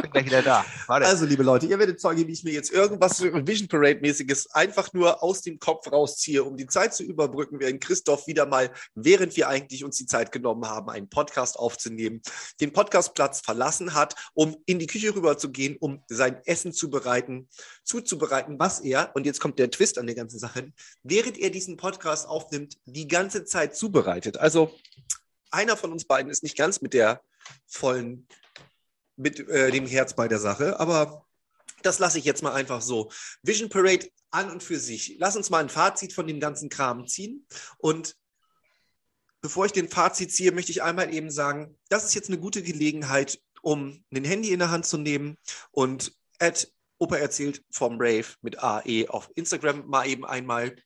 Bin gleich wieder da. Warte. Also, liebe Leute, ihr werdet Zeuge, wie ich mir jetzt irgendwas Vision Parade-mäßiges einfach nur aus dem Kopf rausziehe, um die Zeit zu überbrücken, während Christoph wieder mal, während wir eigentlich uns die Zeit genommen haben, einen Podcast aufzunehmen, den Podcastplatz verlassen hat, um in die Küche rüber zu gehen, um sein Essen zu bereiten, zuzubereiten, was er, und jetzt kommt der Twist an der ganzen Sache, während er diesen Podcast aufnimmt, die ganze Zeit zubereitet. Also, einer von uns beiden ist nicht ganz mit der vollen mit äh, dem Herz bei der Sache, aber das lasse ich jetzt mal einfach so. Vision Parade an und für sich. Lass uns mal ein Fazit von dem ganzen Kram ziehen. Und bevor ich den Fazit ziehe, möchte ich einmal eben sagen, das ist jetzt eine gute Gelegenheit, um ein Handy in der Hand zu nehmen und at Opa erzählt vom Rave mit AE auf Instagram mal eben einmal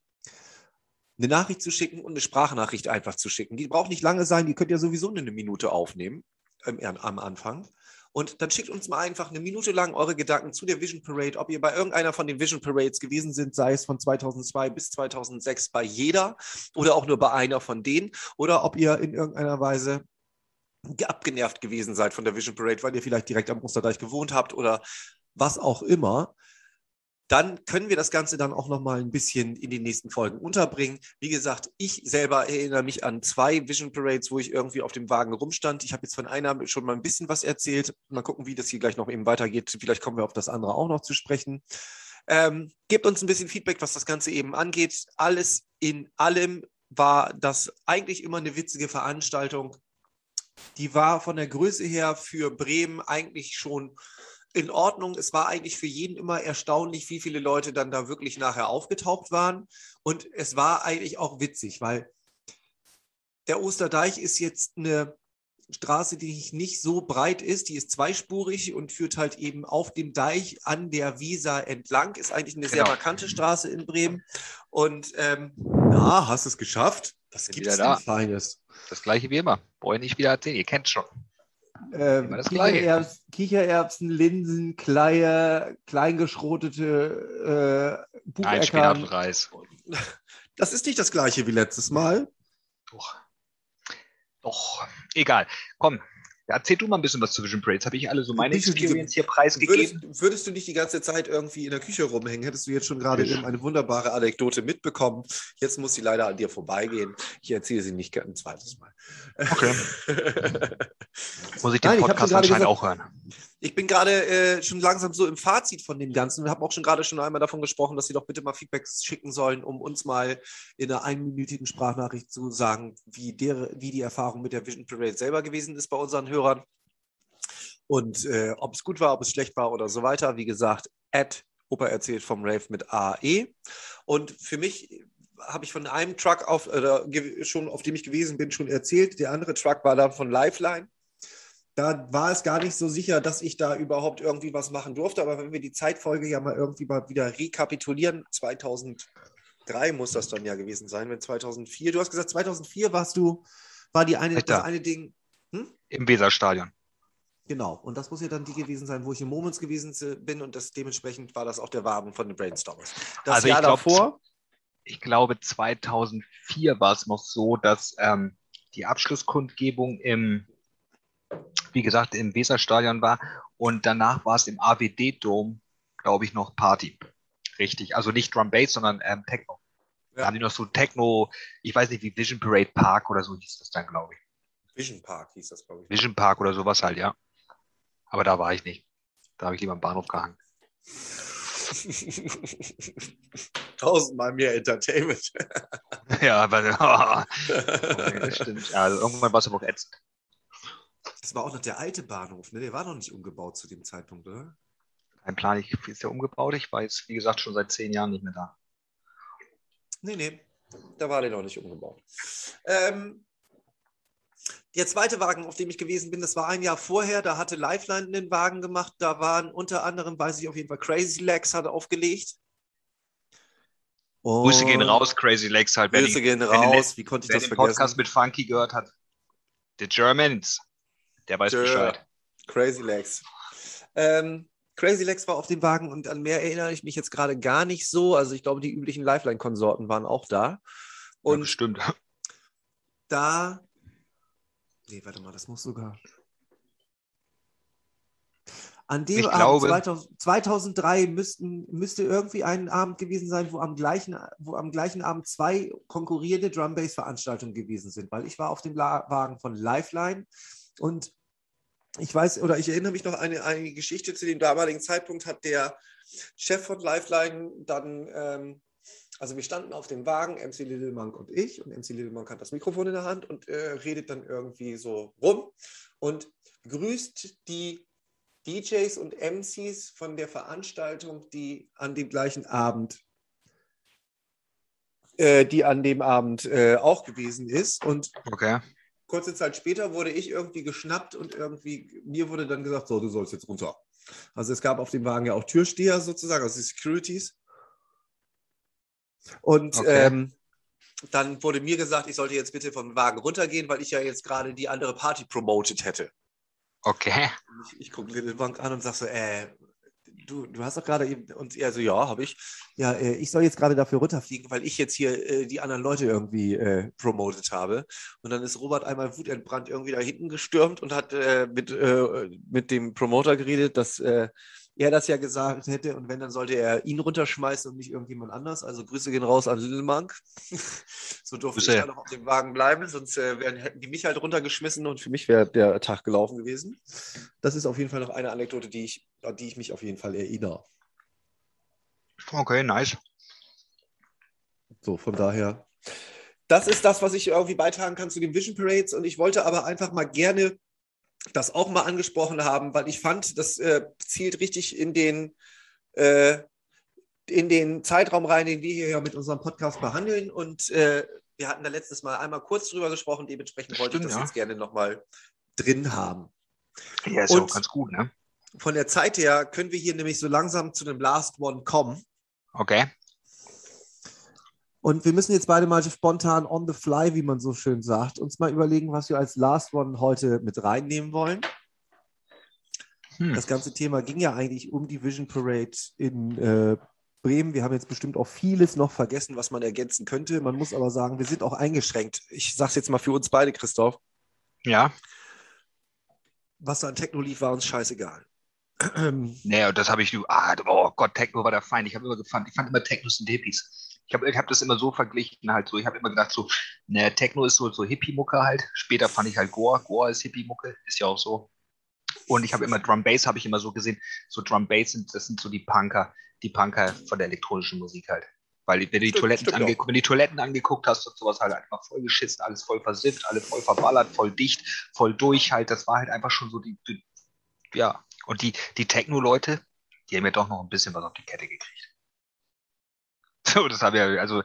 eine Nachricht zu schicken und eine Sprachnachricht einfach zu schicken. Die braucht nicht lange sein, die könnt ihr sowieso nur eine Minute aufnehmen am Anfang. Und dann schickt uns mal einfach eine Minute lang eure Gedanken zu der Vision Parade, ob ihr bei irgendeiner von den Vision Parades gewesen sind, sei es von 2002 bis 2006 bei jeder oder auch nur bei einer von denen, oder ob ihr in irgendeiner Weise abgenervt gewesen seid von der Vision Parade, weil ihr vielleicht direkt am Osterdeich gewohnt habt oder was auch immer, dann können wir das Ganze dann auch noch mal ein bisschen in den nächsten Folgen unterbringen. Wie gesagt, ich selber erinnere mich an zwei Vision Parades, wo ich irgendwie auf dem Wagen rumstand. Ich habe jetzt von einer schon mal ein bisschen was erzählt. Mal gucken, wie das hier gleich noch eben weitergeht. Vielleicht kommen wir auf das andere auch noch zu sprechen. Ähm, gebt uns ein bisschen Feedback, was das Ganze eben angeht. Alles in allem war das eigentlich immer eine witzige Veranstaltung. Die war von der Größe her für Bremen eigentlich schon in Ordnung. Es war eigentlich für jeden immer erstaunlich, wie viele Leute dann da wirklich nachher aufgetaucht waren. Und es war eigentlich auch witzig, weil der Osterdeich ist jetzt eine Straße, die nicht so breit ist. Die ist zweispurig und führt halt eben auf dem Deich an der Weser entlang. Ist eigentlich eine genau. sehr markante Straße in Bremen. Und ähm, na, hast es geschafft? Das gibt es da. Feines. Das gleiche wie immer. Brauche ich nicht wieder erzählen. Ihr kennt es schon. Ähm, Kichererbsen, Kichererbsen, Linsen, Kleie, kleingeschrotete äh, Bucheckern. Reis. Das ist nicht das gleiche wie letztes Mal. Doch. Doch. Egal. Komm, erzähl du mal ein bisschen was zu Vision Parades. Habe ich alle so meine Experience hier preisgegeben? Würdest, würdest, du nicht die ganze Zeit irgendwie in der Küche rumhängen? Hättest du jetzt schon gerade eben eine wunderbare Anekdote mitbekommen. Jetzt muss sie leider an dir vorbeigehen. Ich erzähle sie nicht ein zweites Mal. Okay. muss ich den Nein, Podcast anscheinend gesagt, auch hören. Ich bin gerade äh, schon langsam so im Fazit von dem Ganzen und habe auch schon gerade schon einmal davon gesprochen, dass Sie doch bitte mal Feedbacks schicken sollen, um uns mal in einer einminütigen Sprachnachricht zu sagen, wie, der, wie die Erfahrung mit der Vision Parade selber gewesen ist bei unseren Hörern und äh, ob es gut war, ob es schlecht war oder so weiter. Wie gesagt, at Opa erzählt vom Rave mit AE. Und für mich habe ich von einem Truck auf, oder schon auf dem ich gewesen bin, schon erzählt. Der andere Truck war dann von Lifeline da war es gar nicht so sicher, dass ich da überhaupt irgendwie was machen durfte. Aber wenn wir die Zeitfolge ja mal irgendwie mal wieder rekapitulieren, 2003 muss das dann ja gewesen sein, wenn 2004, du hast gesagt, 2004 warst du, war die eine, das eine Ding. Hm? Im Weserstadion. Genau, und das muss ja dann die gewesen sein, wo ich im Moments gewesen bin und das dementsprechend war das auch der Wagen von den Brainstormers. Das also Jahr ich glaub, davor. Ich glaube, 2004 war es noch so, dass ähm, die Abschlusskundgebung im wie gesagt, im Weserstadion war. Und danach war es im AWD-Dom, glaube ich, noch Party. Richtig. Also nicht Drum Bass, sondern ähm, Techno. Ja. Da haben die noch so Techno, ich weiß nicht, wie Vision Parade Park oder so hieß das dann, glaube ich. Vision Park hieß das, glaube ich. Vision Park oder sowas halt, ja. Aber da war ich nicht. Da habe ich lieber am Bahnhof gehangen. Tausendmal mehr Entertainment. ja, aber oh, das stimmt. Also irgendwann war es aber auch ätzend. Das war auch noch der alte Bahnhof, ne? Der war noch nicht umgebaut zu dem Zeitpunkt, oder? Kein Plan, ich, ist der umgebaut? Ich war jetzt, wie gesagt, schon seit zehn Jahren nicht mehr da. Nee, nee, da war der noch nicht umgebaut. Ähm, der zweite Wagen, auf dem ich gewesen bin, das war ein Jahr vorher. Da hatte Lifeline den Wagen gemacht. Da waren unter anderem, weiß ich auf jeden Fall, Crazy Legs hat aufgelegt. Und Grüße gehen raus, Crazy Legs halt. Grüße gehen raus. Wie konnte ich das vergessen? Podcast mit Funky gehört hat. The Germans. Der weiß der Bescheid. Crazy Legs. Ähm, Crazy Legs war auf dem Wagen und an mehr erinnere ich mich jetzt gerade gar nicht so. Also ich glaube, die üblichen Lifeline-Konsorten waren auch da. Und ja, stimmt. Da. Nee, warte mal, das muss sogar. An dem ich Abend glaube, 2000, 2003 müssten, müsste irgendwie ein Abend gewesen sein, wo am gleichen, wo am gleichen Abend zwei konkurrierende Drum Bass Veranstaltungen gewesen sind, weil ich war auf dem Wagen von Lifeline und ich weiß, oder ich erinnere mich noch an eine, eine Geschichte zu dem damaligen Zeitpunkt, hat der Chef von Lifeline dann, ähm, also wir standen auf dem Wagen, MC Littlemonk und ich, und MC Littlemonk hat das Mikrofon in der Hand und äh, redet dann irgendwie so rum und grüßt die DJs und MCs von der Veranstaltung, die an dem gleichen Abend äh, die an dem Abend äh, auch gewesen ist. Und okay kurze Zeit später wurde ich irgendwie geschnappt und irgendwie mir wurde dann gesagt, so, du sollst jetzt runter. Also es gab auf dem Wagen ja auch Türsteher sozusagen, also die Securities. Und okay. ähm, dann wurde mir gesagt, ich sollte jetzt bitte vom Wagen runtergehen, weil ich ja jetzt gerade die andere Party promoted hätte. Okay. ich, ich gucke Little Bank an und sage so, äh, du, du hast doch gerade eben, und er so, ja, habe ich. Ja, äh, ich soll jetzt gerade dafür runterfliegen, weil ich jetzt hier äh, die anderen Leute irgendwie äh, promotet habe. Und dann ist Robert einmal wutentbrannt irgendwie da hinten gestürmt und hat äh, mit, äh, mit dem Promoter geredet, dass äh, er das ja gesagt hätte und wenn, dann sollte er ihn runterschmeißen und nicht irgendjemand anders. Also Grüße gehen raus an Lillemank. so durfte Grüße. ich ja noch auf dem Wagen bleiben, sonst äh, wären, hätten die mich halt runtergeschmissen und für mich wäre der Tag gelaufen gewesen. Das ist auf jeden Fall noch eine Anekdote, die ich, an die ich mich auf jeden Fall erinnere. Okay, nice. So, von daher. Das ist das, was ich irgendwie beitragen kann zu den Vision Parades und ich wollte aber einfach mal gerne das auch mal angesprochen haben, weil ich fand, das äh, zielt richtig in den, äh, in den Zeitraum rein, den wir hier ja mit unserem Podcast behandeln. Und äh, wir hatten da letztes Mal einmal kurz drüber gesprochen, dementsprechend wollte Stimmt, ich das ja. jetzt gerne nochmal drin haben. Ja, ist Und auch ganz gut, ne? Von der Zeit her können wir hier nämlich so langsam zu dem Last One kommen. Okay. Und wir müssen jetzt beide mal spontan on the fly, wie man so schön sagt, uns mal überlegen, was wir als Last One heute mit reinnehmen wollen. Hm. Das ganze Thema ging ja eigentlich um die Vision Parade in äh, Bremen. Wir haben jetzt bestimmt auch vieles noch vergessen, was man ergänzen könnte. Man muss aber sagen, wir sind auch eingeschränkt. Ich sage es jetzt mal für uns beide, Christoph. Ja. Was da an Techno lief, war uns scheißegal. naja, das habe ich, ah, oh Gott, Techno war der Feind. Ich habe immer gefunden, ich fand immer Technos sind Hippies ich habe ich hab das immer so verglichen, halt so, ich habe immer gedacht, so, ne, Techno ist so, so Hippie-Mucke halt. Später fand ich halt Gore, Gore ist Hippie-Mucke, ist ja auch so. Und ich habe immer Drum Bass, habe ich immer so gesehen, so Drum Bass sind, das sind so die Punker, die Punker von der elektronischen Musik halt. Weil wenn du die, Toiletten, ange wenn die Toiletten angeguckt hast und sowas halt einfach voll geschissen, alles voll versifft, alles voll verballert, voll dicht, voll durch halt, das war halt einfach schon so die, die ja. Und die, die Techno-Leute, die haben ja doch noch ein bisschen was auf die Kette gekriegt. So, das haben ja also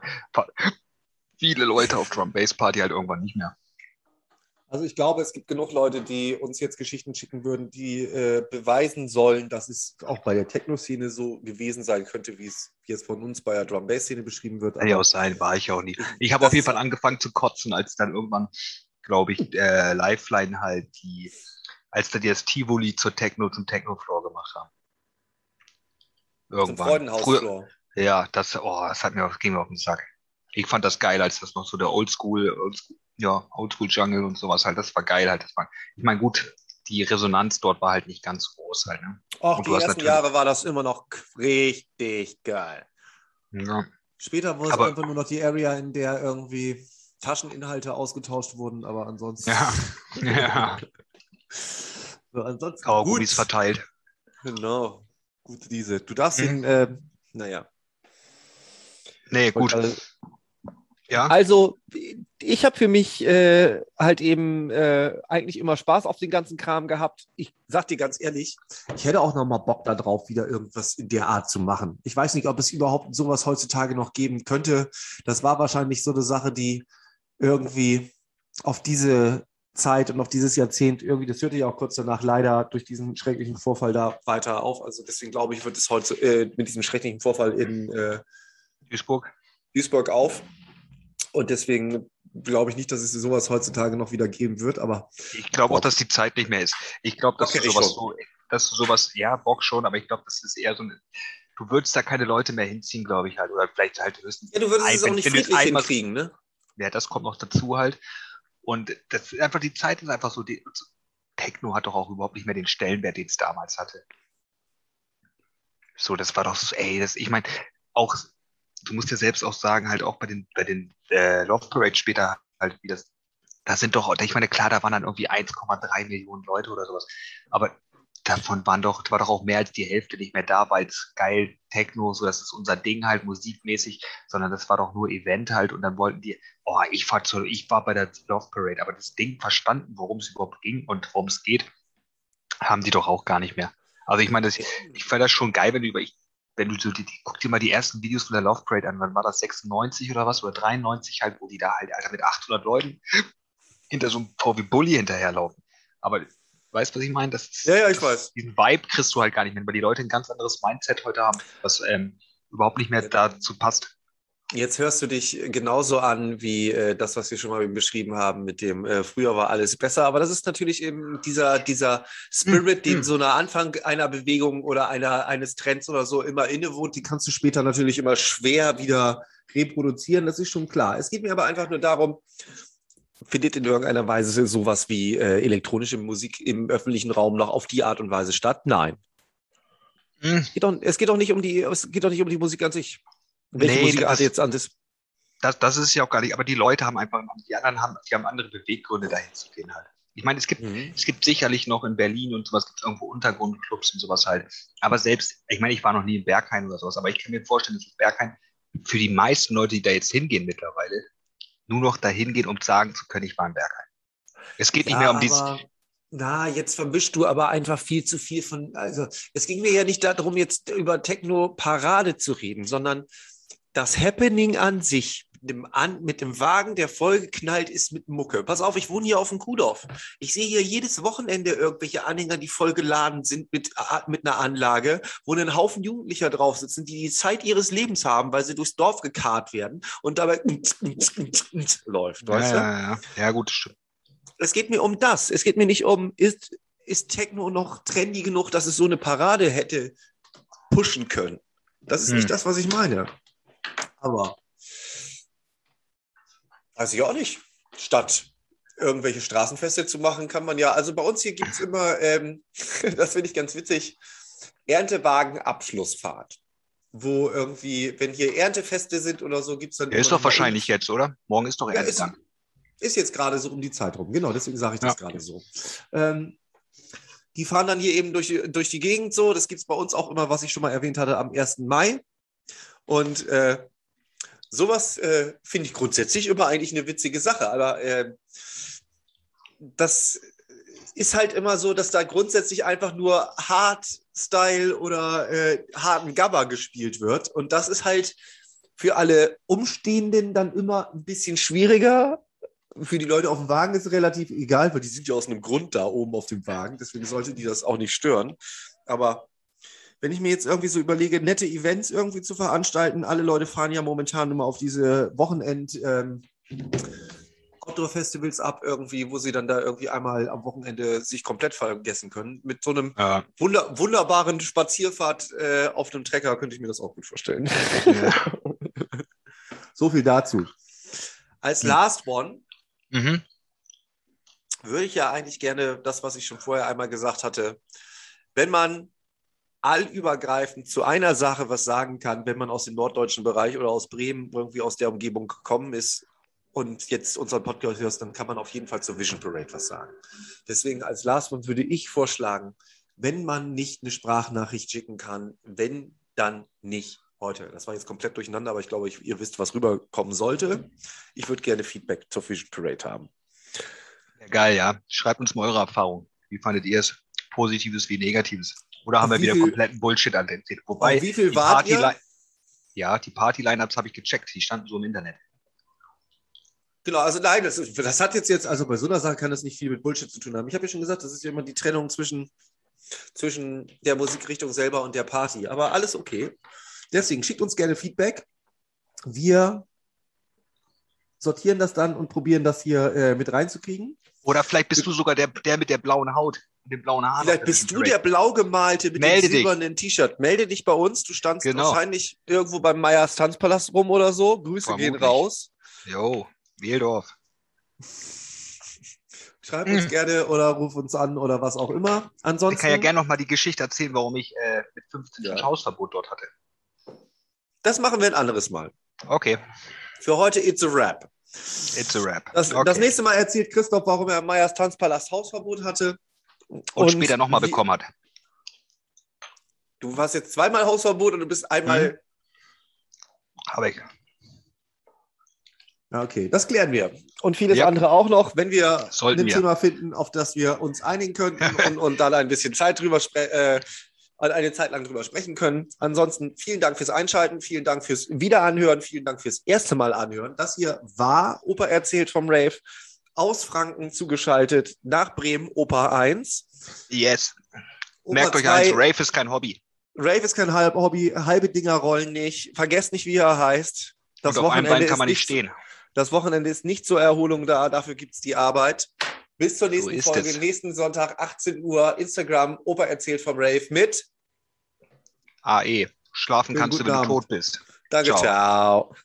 viele Leute auf Drum Bass Party halt irgendwann nicht mehr. Also ich glaube, es gibt genug Leute, die uns jetzt Geschichten schicken würden, die äh, beweisen sollen, dass es auch bei der Techno-Szene so gewesen sein könnte, wie es jetzt von uns bei der Drum-Bass-Szene beschrieben wird. ja, auch sein, war ich auch nie. Ich habe auf jeden Fall angefangen zu kotzen, als dann irgendwann, glaube ich, äh, Lifeline halt die, als dann die das Tivoli zur Techno, zum Techno-Floor gemacht haben. Irgendwann. Zum Freudenhaus-Floor. Ja, das, oh, das hat mir, das ging mir auf den Sack. Ich fand das geil, als das noch so der Oldschool, Oldschool ja, Oldschool Jungle und sowas halt, das war geil halt. Das war, ich meine, gut, die Resonanz dort war halt nicht ganz groß halt. Ne? Auch die ersten Jahre war das immer noch richtig geil. Ja. Später wurde es aber, einfach nur noch die Area, in der irgendwie Tascheninhalte ausgetauscht wurden, aber ansonsten. Ja. ja. so, ansonsten. Kaugummis verteilt. Genau. Gut, diese. Du darfst mhm. ihn, äh, naja. Nee, gut. Also, ja. Also, ich habe für mich äh, halt eben äh, eigentlich immer Spaß auf den ganzen Kram gehabt. Ich sag dir ganz ehrlich, ich hätte auch noch mal Bock darauf, wieder irgendwas in der Art zu machen. Ich weiß nicht, ob es überhaupt sowas heutzutage noch geben könnte. Das war wahrscheinlich so eine Sache, die irgendwie auf diese Zeit und auf dieses Jahrzehnt irgendwie, das hörte ja auch kurz danach leider durch diesen schrecklichen Vorfall da weiter auf. Also deswegen glaube ich, wird es heute äh, mit diesem schrecklichen Vorfall in äh, Duisburg. Duisburg auf. Und deswegen glaube ich nicht, dass es sowas heutzutage noch wieder geben wird, aber. Ich glaube auch, dass die Zeit nicht mehr ist. Ich glaube, dass okay, du sowas so, dass du sowas, ja, Bock schon, aber ich glaube, das ist eher so ein, du würdest da keine Leute mehr hinziehen, glaube ich halt. Oder vielleicht halt höchstens. Ja, du würdest ein, es auch nicht friedlich hinkriegen, ne? Ja, das kommt noch dazu halt. Und das einfach die Zeit ist einfach so, die, Techno hat doch auch überhaupt nicht mehr den Stellenwert, den es damals hatte. So, das war doch so, ey, das, ich meine, auch, du musst ja selbst auch sagen, halt auch bei den, bei den äh, Love Parade später halt, wie das, da sind doch, ich meine, klar, da waren dann irgendwie 1,3 Millionen Leute oder sowas. Aber davon waren doch, war doch auch mehr als die Hälfte nicht mehr da, weil es geil Techno, so das ist unser Ding halt musikmäßig, sondern das war doch nur Event halt und dann wollten die, oh, ich war, zu, ich war bei der Love Parade, aber das Ding verstanden, worum es überhaupt ging und worum es geht, haben die doch auch gar nicht mehr. Also ich meine, das, ich fand das schon geil, wenn du über, ich, wenn du so, die, die, guck dir mal die ersten Videos von der Love Parade an, wann war das, 96 oder was, oder 93 halt, wo die da halt, Alter, mit 800 Leuten hinter so einem VW Bully hinterherlaufen. Aber Weißt du, was ich meine? Das ist, ja, ja, ich weiß. Diesen Vibe kriegst du halt gar nicht mehr, weil die Leute ein ganz anderes Mindset heute haben, was ähm, überhaupt nicht mehr dazu passt. Jetzt hörst du dich genauso an wie äh, das, was wir schon mal beschrieben haben mit dem äh, früher war alles besser. Aber das ist natürlich eben dieser, dieser Spirit, den so einer Anfang einer Bewegung oder einer, eines Trends oder so immer innewohnt. Die kannst du später natürlich immer schwer wieder reproduzieren. Das ist schon klar. Es geht mir aber einfach nur darum, findet in irgendeiner Weise sowas wie äh, elektronische Musik im öffentlichen Raum noch auf die Art und Weise statt? Nein. Hm. Es, geht doch, es geht doch nicht um die, es geht doch nicht um die Musik an sich. Welche nee, Musikart jetzt an das? Das, das ist ja auch gar nicht, aber die Leute haben einfach, die anderen haben, die haben andere Beweggründe, dahin zu gehen halt. Ich meine, es gibt, mhm. es gibt sicherlich noch in Berlin und sowas, gibt es irgendwo Untergrundclubs und sowas halt. Aber selbst, ich meine, ich war noch nie in Berghain oder sowas, aber ich kann mir vorstellen, dass Berghain für die meisten Leute, die da jetzt hingehen mittlerweile, nur noch dahin gehen, um sagen zu können, ich war in Berghain. Es geht ja, nicht mehr um dieses. Na, jetzt vermischst du aber einfach viel zu viel von. Also, es ging mir ja nicht darum, jetzt über Techno-Parade zu reden, sondern das Happening an sich mit dem, an, mit dem Wagen, der vollgeknallt ist mit Mucke. Pass auf, ich wohne hier auf dem Kuhdorf. Ich sehe hier jedes Wochenende irgendwelche Anhänger, die vollgeladen sind mit, mit einer Anlage, wo ein Haufen Jugendlicher drauf sitzen, die die Zeit ihres Lebens haben, weil sie durchs Dorf gekarrt werden und dabei läuft. Weißt ja, ja, ja. ja, gut, stimmt. Es geht mir um das. Es geht mir nicht um, ist, ist Techno noch trendy genug, dass es so eine Parade hätte pushen können. Das ist hm. nicht das, was ich meine. Aber weiß ich auch nicht. Statt irgendwelche Straßenfeste zu machen, kann man ja, also bei uns hier gibt es immer, ähm, das finde ich ganz witzig, Erntewagen-Abschlussfahrt. Wo irgendwie, wenn hier Erntefeste sind oder so, gibt es dann. Der ist doch wahrscheinlich jetzt, oder? Morgen ist doch Erntetag. Ja, ist, ist, jetzt gerade so um die Zeit rum. Genau, deswegen sage ich das ja. gerade so. Ähm, die fahren dann hier eben durch, durch die Gegend so. Das gibt es bei uns auch immer, was ich schon mal erwähnt hatte, am 1. Mai. Und äh, sowas äh, finde ich grundsätzlich immer eigentlich eine witzige Sache. Aber äh, das ist halt immer so, dass da grundsätzlich einfach nur Hardstyle oder äh, harten Gabber gespielt wird. Und das ist halt für alle Umstehenden dann immer ein bisschen schwieriger. Für die Leute auf dem Wagen ist es relativ egal, weil die sind ja aus einem Grund da oben auf dem Wagen. Deswegen sollte die das auch nicht stören. Aber wenn ich mir jetzt irgendwie so überlege, nette Events irgendwie zu veranstalten, alle Leute fahren ja momentan immer auf diese Wochenend- ähm, Outdoor-Festivals ab, irgendwie, wo sie dann da irgendwie einmal am Wochenende sich komplett vergessen können. Mit so einem ja. wunder wunderbaren Spazierfahrt äh, auf einem Trecker könnte ich mir das auch gut vorstellen. Ja. so viel dazu. Als hm. Last One mhm. würde ich ja eigentlich gerne das, was ich schon vorher einmal gesagt hatte, wenn man allübergreifend zu einer Sache was sagen kann, wenn man aus dem norddeutschen Bereich oder aus Bremen irgendwie aus der Umgebung gekommen ist und jetzt unseren Podcast hörst, dann kann man auf jeden Fall zur Vision Parade was sagen. Deswegen als Last One würde ich vorschlagen, wenn man nicht eine Sprachnachricht schicken kann, wenn dann nicht heute. Das war jetzt komplett durcheinander, aber ich glaube, ich, ihr wisst, was rüberkommen sollte. Ich würde gerne Feedback zur Vision Parade haben. Geil, ja. Schreibt uns mal eure Erfahrung. Wie fandet ihr es? Positives wie Negatives? Oder haben wir wieder viel, kompletten Bullshit an den Wobei, wie viel war ihr? Ja, die Party-Lineups habe ich gecheckt. Die standen so im Internet. Genau, also nein, das, das, hat jetzt jetzt, also bei so einer Sache kann das nicht viel mit Bullshit zu tun haben. Ich habe ja schon gesagt, das ist ja immer die Trennung zwischen, zwischen der Musikrichtung selber und der Party. Aber alles okay. Deswegen schickt uns gerne Feedback. Wir sortieren das dann und probieren das hier äh, mit reinzukriegen. Oder vielleicht bist du sogar der, der mit der blauen Haut den blauen Haaren. Vielleicht bist du der blau gemalte mit Melde dem silbernen T-Shirt. Melde dich bei uns. Du standst genau. wahrscheinlich irgendwo beim Meyers Tanzpalast rum oder so. Grüße Vermutlich. gehen raus. Jo, Wieldorf. Schreib uns mhm. gerne oder ruf uns an oder was auch immer. Ansonsten. Ich kann ja gerne noch mal die Geschichte erzählen, warum ich äh, mit 15 ja. Hausverbot dort hatte. Das machen wir ein anderes Mal. Okay. Für heute It's a Rap. It's a Rap. Das, okay. das nächste Mal erzählt Christoph, warum er Meyers Tanzpalast Hausverbot hatte. Und, und später nochmal bekommen hat. Du warst jetzt zweimal Hausverbot und du bist einmal. Mhm. Habe ich. Okay, das klären wir. Und vieles ja. andere auch noch, wenn wir Sollten ein wir. Thema finden, auf das wir uns einigen könnten und, und dann ein bisschen Zeit drüber äh, eine Zeit lang drüber sprechen können. Ansonsten vielen Dank fürs Einschalten, vielen Dank fürs Wiederanhören, vielen Dank fürs erste Mal anhören. Das hier war Opa erzählt vom Rave aus Franken zugeschaltet nach Bremen, Opa 1. Yes. Opa Merkt euch eins, Rave ist kein Hobby. Rave ist kein halb Hobby, halbe Dinger rollen nicht. Vergesst nicht, wie er heißt. Das Und auf einem Wochenende Bein kann ist man nicht stehen. Das Wochenende ist nicht zur Erholung da, dafür gibt es die Arbeit. Bis zur nächsten ist Folge, es. nächsten Sonntag, 18 Uhr, Instagram, Opa erzählt vom Rave mit. AE. Schlafen Schönen kannst du, wenn du Abend. tot bist. Danke, Ciao. ciao.